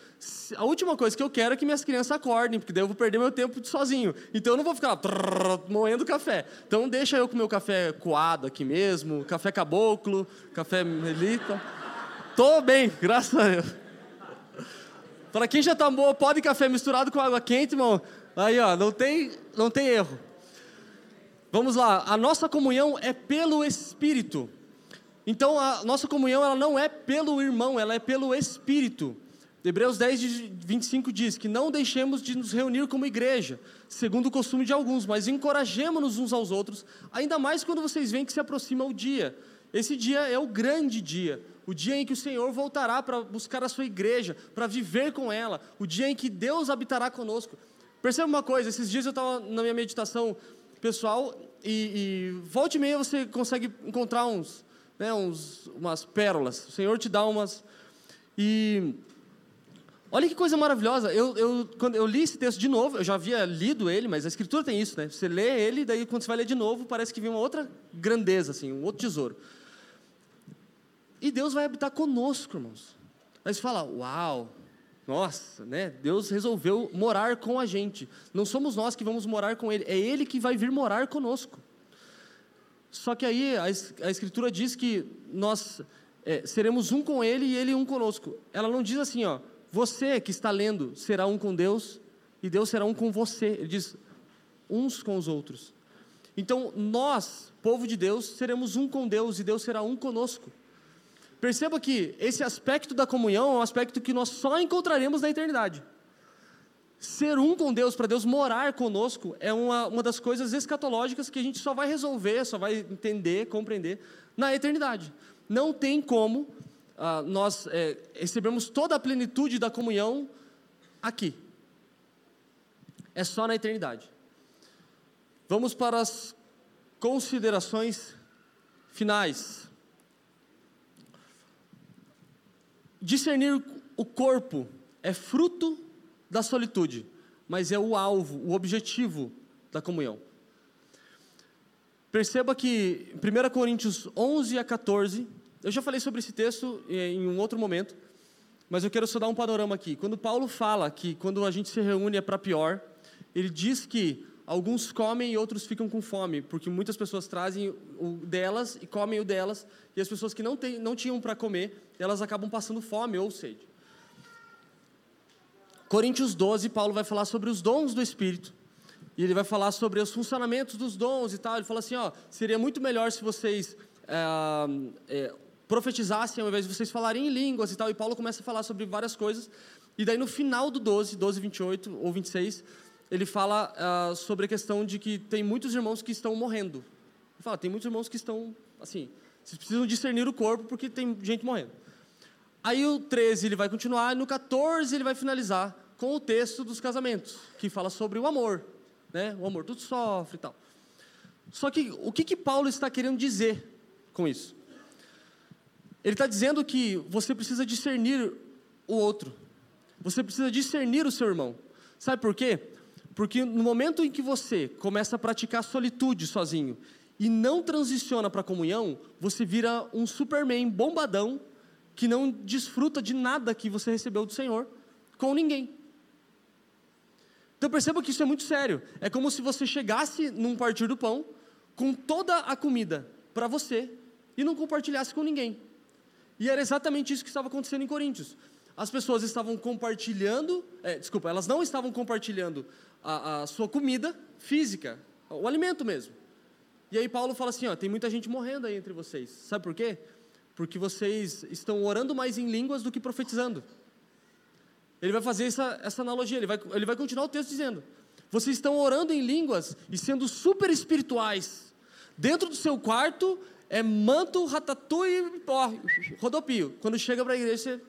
A última coisa que eu quero é que minhas crianças acordem, porque daí eu vou perder meu tempo sozinho. Então eu não vou ficar trrr, moendo café. Então deixa eu com meu café coado aqui mesmo, café caboclo, café melita. Tô bem, graças a Deus. Para quem já tomou pó de café misturado com água quente, irmão, aí ó, não tem, não tem erro. Vamos lá, a nossa comunhão é pelo Espírito. Então a nossa comunhão ela não é pelo irmão, ela é pelo Espírito. Hebreus 10, 25 diz que não deixemos de nos reunir como igreja, segundo o costume de alguns, mas encorajemos-nos uns aos outros, ainda mais quando vocês veem que se aproxima o dia. Esse dia é o grande dia, o dia em que o Senhor voltará para buscar a sua igreja, para viver com ela, o dia em que Deus habitará conosco. Perceba uma coisa, esses dias eu estava na minha meditação pessoal e, e volta e meia você consegue encontrar uns, né, uns, umas pérolas. O Senhor te dá umas. E olha que coisa maravilhosa. Eu, eu, quando eu li esse texto de novo, eu já havia lido ele, mas a Escritura tem isso, né? Você lê ele, daí quando você vai ler de novo, parece que vem uma outra grandeza, assim, um outro tesouro. E Deus vai habitar conosco, irmãos. Aí você fala, uau, nossa, né? Deus resolveu morar com a gente. Não somos nós que vamos morar com Ele, é Ele que vai vir morar conosco. Só que aí a, Escritura diz que nós é, seremos um com Ele e Ele um conosco. Ela não diz assim, ó, você que está lendo será um com Deus e Deus será um com você. Ele diz uns com os outros. Então nós, povo de Deus, seremos um com Deus e Deus será um conosco. Perceba que esse aspecto da comunhão é um aspecto que nós só encontraremos na eternidade. Ser um com Deus, para Deus morar conosco, é uma, uma das coisas escatológicas que a gente só vai resolver, só vai entender, compreender na eternidade. Não tem como ah, nós é, recebermos toda a plenitude da comunhão aqui. É só na eternidade. Vamos para as considerações finais. Discernir o corpo é fruto da solitude, mas é o alvo, o objetivo da comunhão. Perceba que 1 Coríntios 11 a 14, eu já falei sobre esse texto em um outro momento, mas eu quero só dar um panorama aqui. Quando Paulo fala que quando a gente se reúne é para pior, ele diz que alguns comem e outros ficam com fome, porque muitas pessoas trazem o delas e comem o delas, e as pessoas que não, tem, não tinham para comer, elas acabam passando fome ou sede. Coríntios 12, Paulo vai falar sobre os dons do Espírito. E ele vai falar sobre os funcionamentos dos dons e tal. Ele fala assim: ó, seria muito melhor se vocês é, é, profetizassem ao invés de vocês falarem em línguas e tal. E Paulo começa a falar sobre várias coisas. E daí no final do 12, 12, 28 ou 26, ele fala uh, sobre a questão de que tem muitos irmãos que estão morrendo. Ele fala: tem muitos irmãos que estão, assim, vocês precisam discernir o corpo porque tem gente morrendo. Aí o 13 ele vai continuar, e no 14 ele vai finalizar com o texto dos casamentos, que fala sobre o amor, né? O amor tudo sofre e tal. Só que o que, que Paulo está querendo dizer com isso? Ele está dizendo que você precisa discernir o outro. Você precisa discernir o seu irmão. Sabe por quê? Porque no momento em que você começa a praticar solitude sozinho e não transiciona para a comunhão, você vira um superman bombadão que não desfruta de nada que você recebeu do Senhor com ninguém. Então perceba que isso é muito sério. É como se você chegasse num partir do pão com toda a comida para você e não compartilhasse com ninguém. E era exatamente isso que estava acontecendo em Coríntios. As pessoas estavam compartilhando, é, desculpa, elas não estavam compartilhando a, a, sua comida física, o alimento mesmo. E aí Paulo fala assim: ó, tem muita gente morrendo aí entre vocês. Sabe por quê? Porque vocês estão orando mais em línguas do que profetizando. Ele vai fazer essa, essa analogia, ele vai, ele vai continuar o texto dizendo: Vocês estão orando em línguas e sendo super espirituais. Dentro do seu quarto é manto, ratatouille, ó, rodopio. Quando chega para a igreja, você,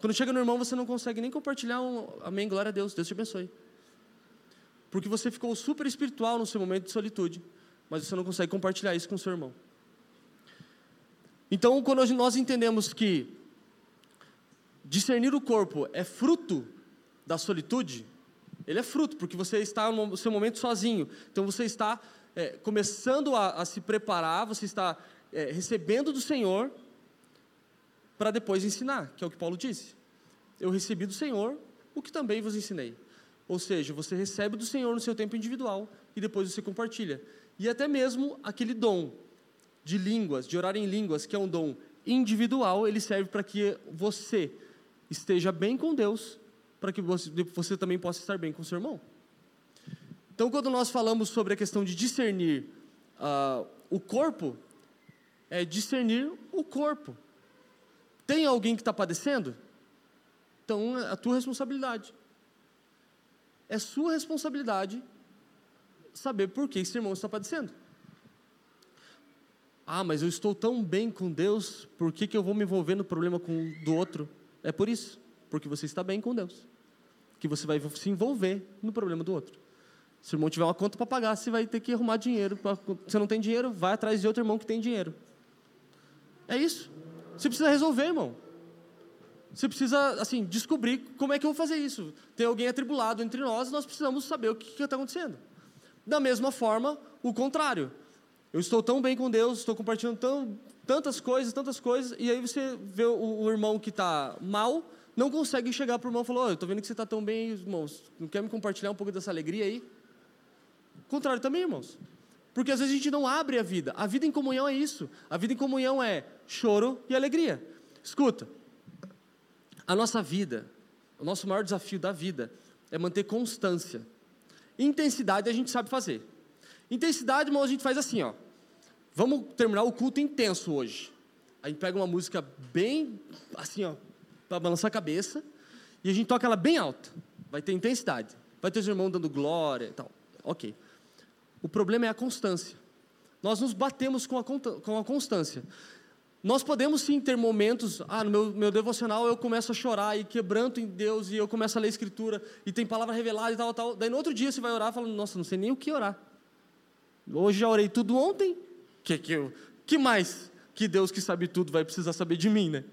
quando chega no irmão, você não consegue nem compartilhar um amém, glória a Deus, Deus te abençoe. Porque você ficou super espiritual no seu momento de solitude, mas você não consegue compartilhar isso com o seu irmão. Então, quando nós entendemos que discernir o corpo é fruto da solitude, ele é fruto, porque você está no seu momento sozinho. Então você está é, começando a, a, se preparar, você está é, recebendo do Senhor para depois ensinar, que é o que Paulo disse. Eu recebi do Senhor o que também vos ensinei. Ou seja, você recebe do Senhor no seu tempo individual e depois você compartilha. E até mesmo aquele dom de línguas, de orar em línguas, que é um dom individual, ele serve para que você esteja bem com Deus, para que você, você também possa estar bem com seu irmão. Então, quando nós falamos sobre a questão de discernir uh, o corpo, é discernir o corpo. Tem alguém que está padecendo? Então, é a tua responsabilidade. É sua responsabilidade saber por que esse irmão está padecendo. Ah, mas eu estou tão bem com Deus, por que, que eu vou me envolver no problema com, do outro? É por isso, porque você está bem com Deus, que você vai se envolver no problema do outro. Se o irmão tiver uma conta para pagar, você vai ter que arrumar dinheiro. Pra, você não tem dinheiro, vai atrás de outro irmão que tem dinheiro. É isso. Você precisa resolver, irmão. Você precisa, assim, descobrir como é que eu vou fazer isso. Tem alguém atribulado entre nós, nós precisamos saber o que está acontecendo. Da mesma forma, o contrário. Eu estou tão bem com Deus, estou compartilhando tão, tantas coisas, tantas coisas, e aí você vê o, o irmão que está mal, não consegue chegar para o irmão e falar: oh, eu estou vendo que você está tão bem, irmãos, não quer me compartilhar um pouco dessa alegria aí? Contrário também, irmãos. Porque às vezes a gente não abre a vida. A vida em comunhão é isso. A vida em comunhão é choro e alegria. Escuta, a nossa vida, o nosso maior desafio da vida é manter constância. Intensidade a gente sabe fazer. Intensidade, irmão, a gente faz assim, ó. Vamos terminar o culto intenso hoje. A gente pega uma música bem, assim, ó, para balançar a cabeça, e a gente toca ela bem alta. Vai ter intensidade. Vai ter os irmãos dando glória e tal. Ok. O problema é a constância. Nós nos batemos com a, com a constância. Nós podemos sim ter momentos, ah, no meu, meu devocional eu começo a chorar e quebranto em Deus e eu começo a ler a Escritura e tem palavra revelada e tal, tal. Daí no outro dia você vai orar falando, nossa, não sei nem o que orar. Hoje já orei tudo ontem. Que que eu, que mais que Deus que sabe tudo vai precisar saber de mim, né?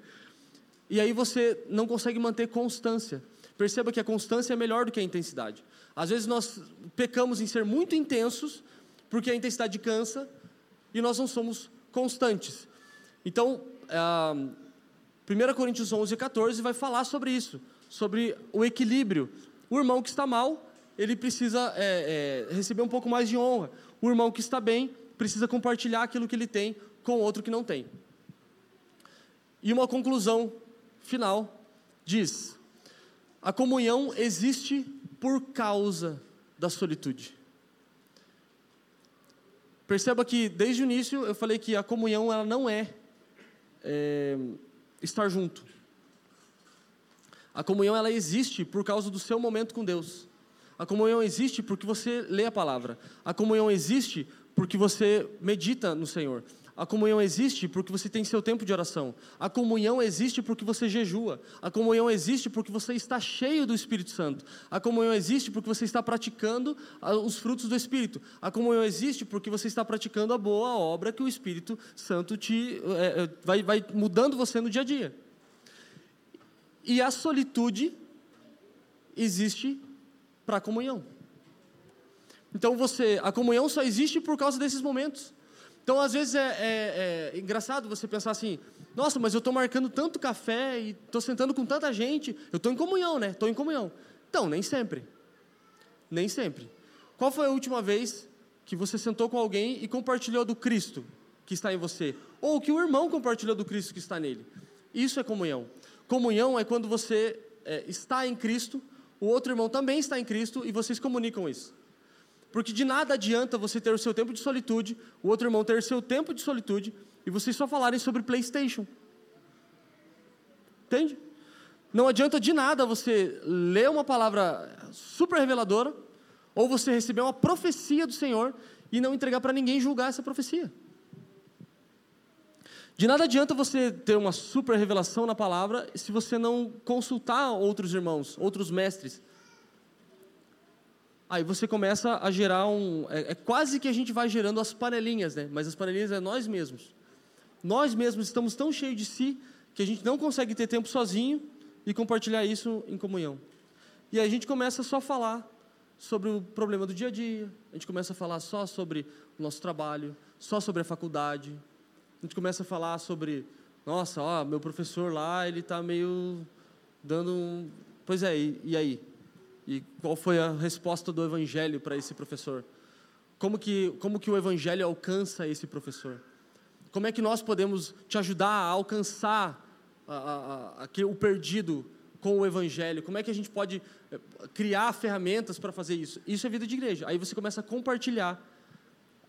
E aí você não consegue manter constância. Perceba que a constância é melhor do que a intensidade. Às vezes nós pecamos em ser muito intensos, porque a intensidade cansa, e nós não somos constantes. Então, ah, 1 Coríntios 11, 14 vai falar sobre isso, sobre o equilíbrio. O irmão que está mal, ele precisa é, é, receber um pouco mais de honra. O irmão que está bem precisa compartilhar aquilo que ele tem com outro que não tem. E uma conclusão final diz: a comunhão existe por causa da solitude. Perceba que desde o início eu falei que a comunhão ela não é, é estar junto. A comunhão ela existe por causa do seu momento com Deus. A comunhão existe porque você lê a palavra. A comunhão existe porque você medita no Senhor. A comunhão existe porque você tem seu tempo de oração. A comunhão existe porque você jejua. A comunhão existe porque você está cheio do Espírito Santo. A comunhão existe porque você está praticando os frutos do Espírito. A comunhão existe porque você está praticando a boa obra que o Espírito Santo te é vai, vai mudando você no dia a dia. E a solitude existe para a comunhão. Então você, a comunhão só existe por causa desses momentos. Então às vezes é, é, é engraçado você pensar assim: nossa, mas eu estou marcando tanto café e estou sentando com tanta gente, eu estou em comunhão, né? Estou em comunhão. Então nem sempre, nem sempre. Qual foi a última vez que você sentou com alguém e compartilhou do Cristo que está em você, ou que o irmão compartilhou do Cristo que está nele? Isso é comunhão. Comunhão é quando você é, está em Cristo o outro irmão também está em Cristo e vocês comunicam isso. Porque de nada adianta você ter o seu tempo de solitude, o outro irmão ter o seu tempo de solitude e vocês só falarem sobre PlayStation. Entende? Não adianta de nada você ler uma palavra super reveladora ou você receber uma profecia do Senhor e não entregar para ninguém julgar essa profecia. De nada adianta você ter uma super revelação na palavra se você não consultar outros irmãos, outros mestres. Aí você começa a gerar um. É, é, quase que a gente vai gerando as panelinhas, né? Mas as panelinhas é nós mesmos. Nós mesmos estamos tão cheios de si que a gente não consegue ter tempo sozinho e compartilhar isso em comunhão. E aí a gente começa só a falar sobre o problema do dia a dia, a gente começa a falar só sobre o nosso trabalho, só sobre a faculdade, a gente começa a falar sobre Nossa, ó, meu professor lá, ele está meio dando um... Pois é, e, e aí? E qual foi a resposta do evangelho para esse professor? Como que, como que o evangelho alcança esse professor? Como é que nós podemos te ajudar a alcançar a, a, a, o perdido com o Evangelho? Como é que a gente pode eh, criar ferramentas para fazer isso? Isso é vida de igreja. Aí você começa a compartilhar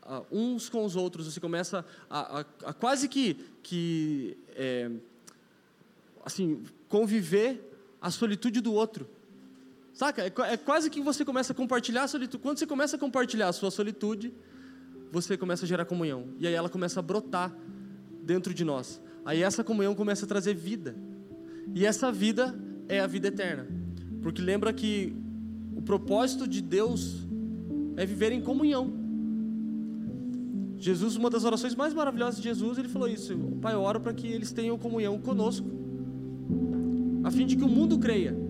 uh, uns com os outros, você começa a, a quase que, que é, assim, conviver a solitude do outro. Saca? É, é, quase que você começa a compartilhar a solitude. Quando você começa a compartilhar a sua solitude, você começa a gerar comunhão. E aí ela começa a brotar dentro de nós. Aí essa comunhão começa a trazer vida. E essa vida é a vida eterna. Porque lembra que o propósito de Deus é viver em comunhão. Jesus, uma das orações mais maravilhosas de Jesus, ele falou isso: Pai, eu oro para que eles tenham comunhão conosco, a fim de que o mundo creia.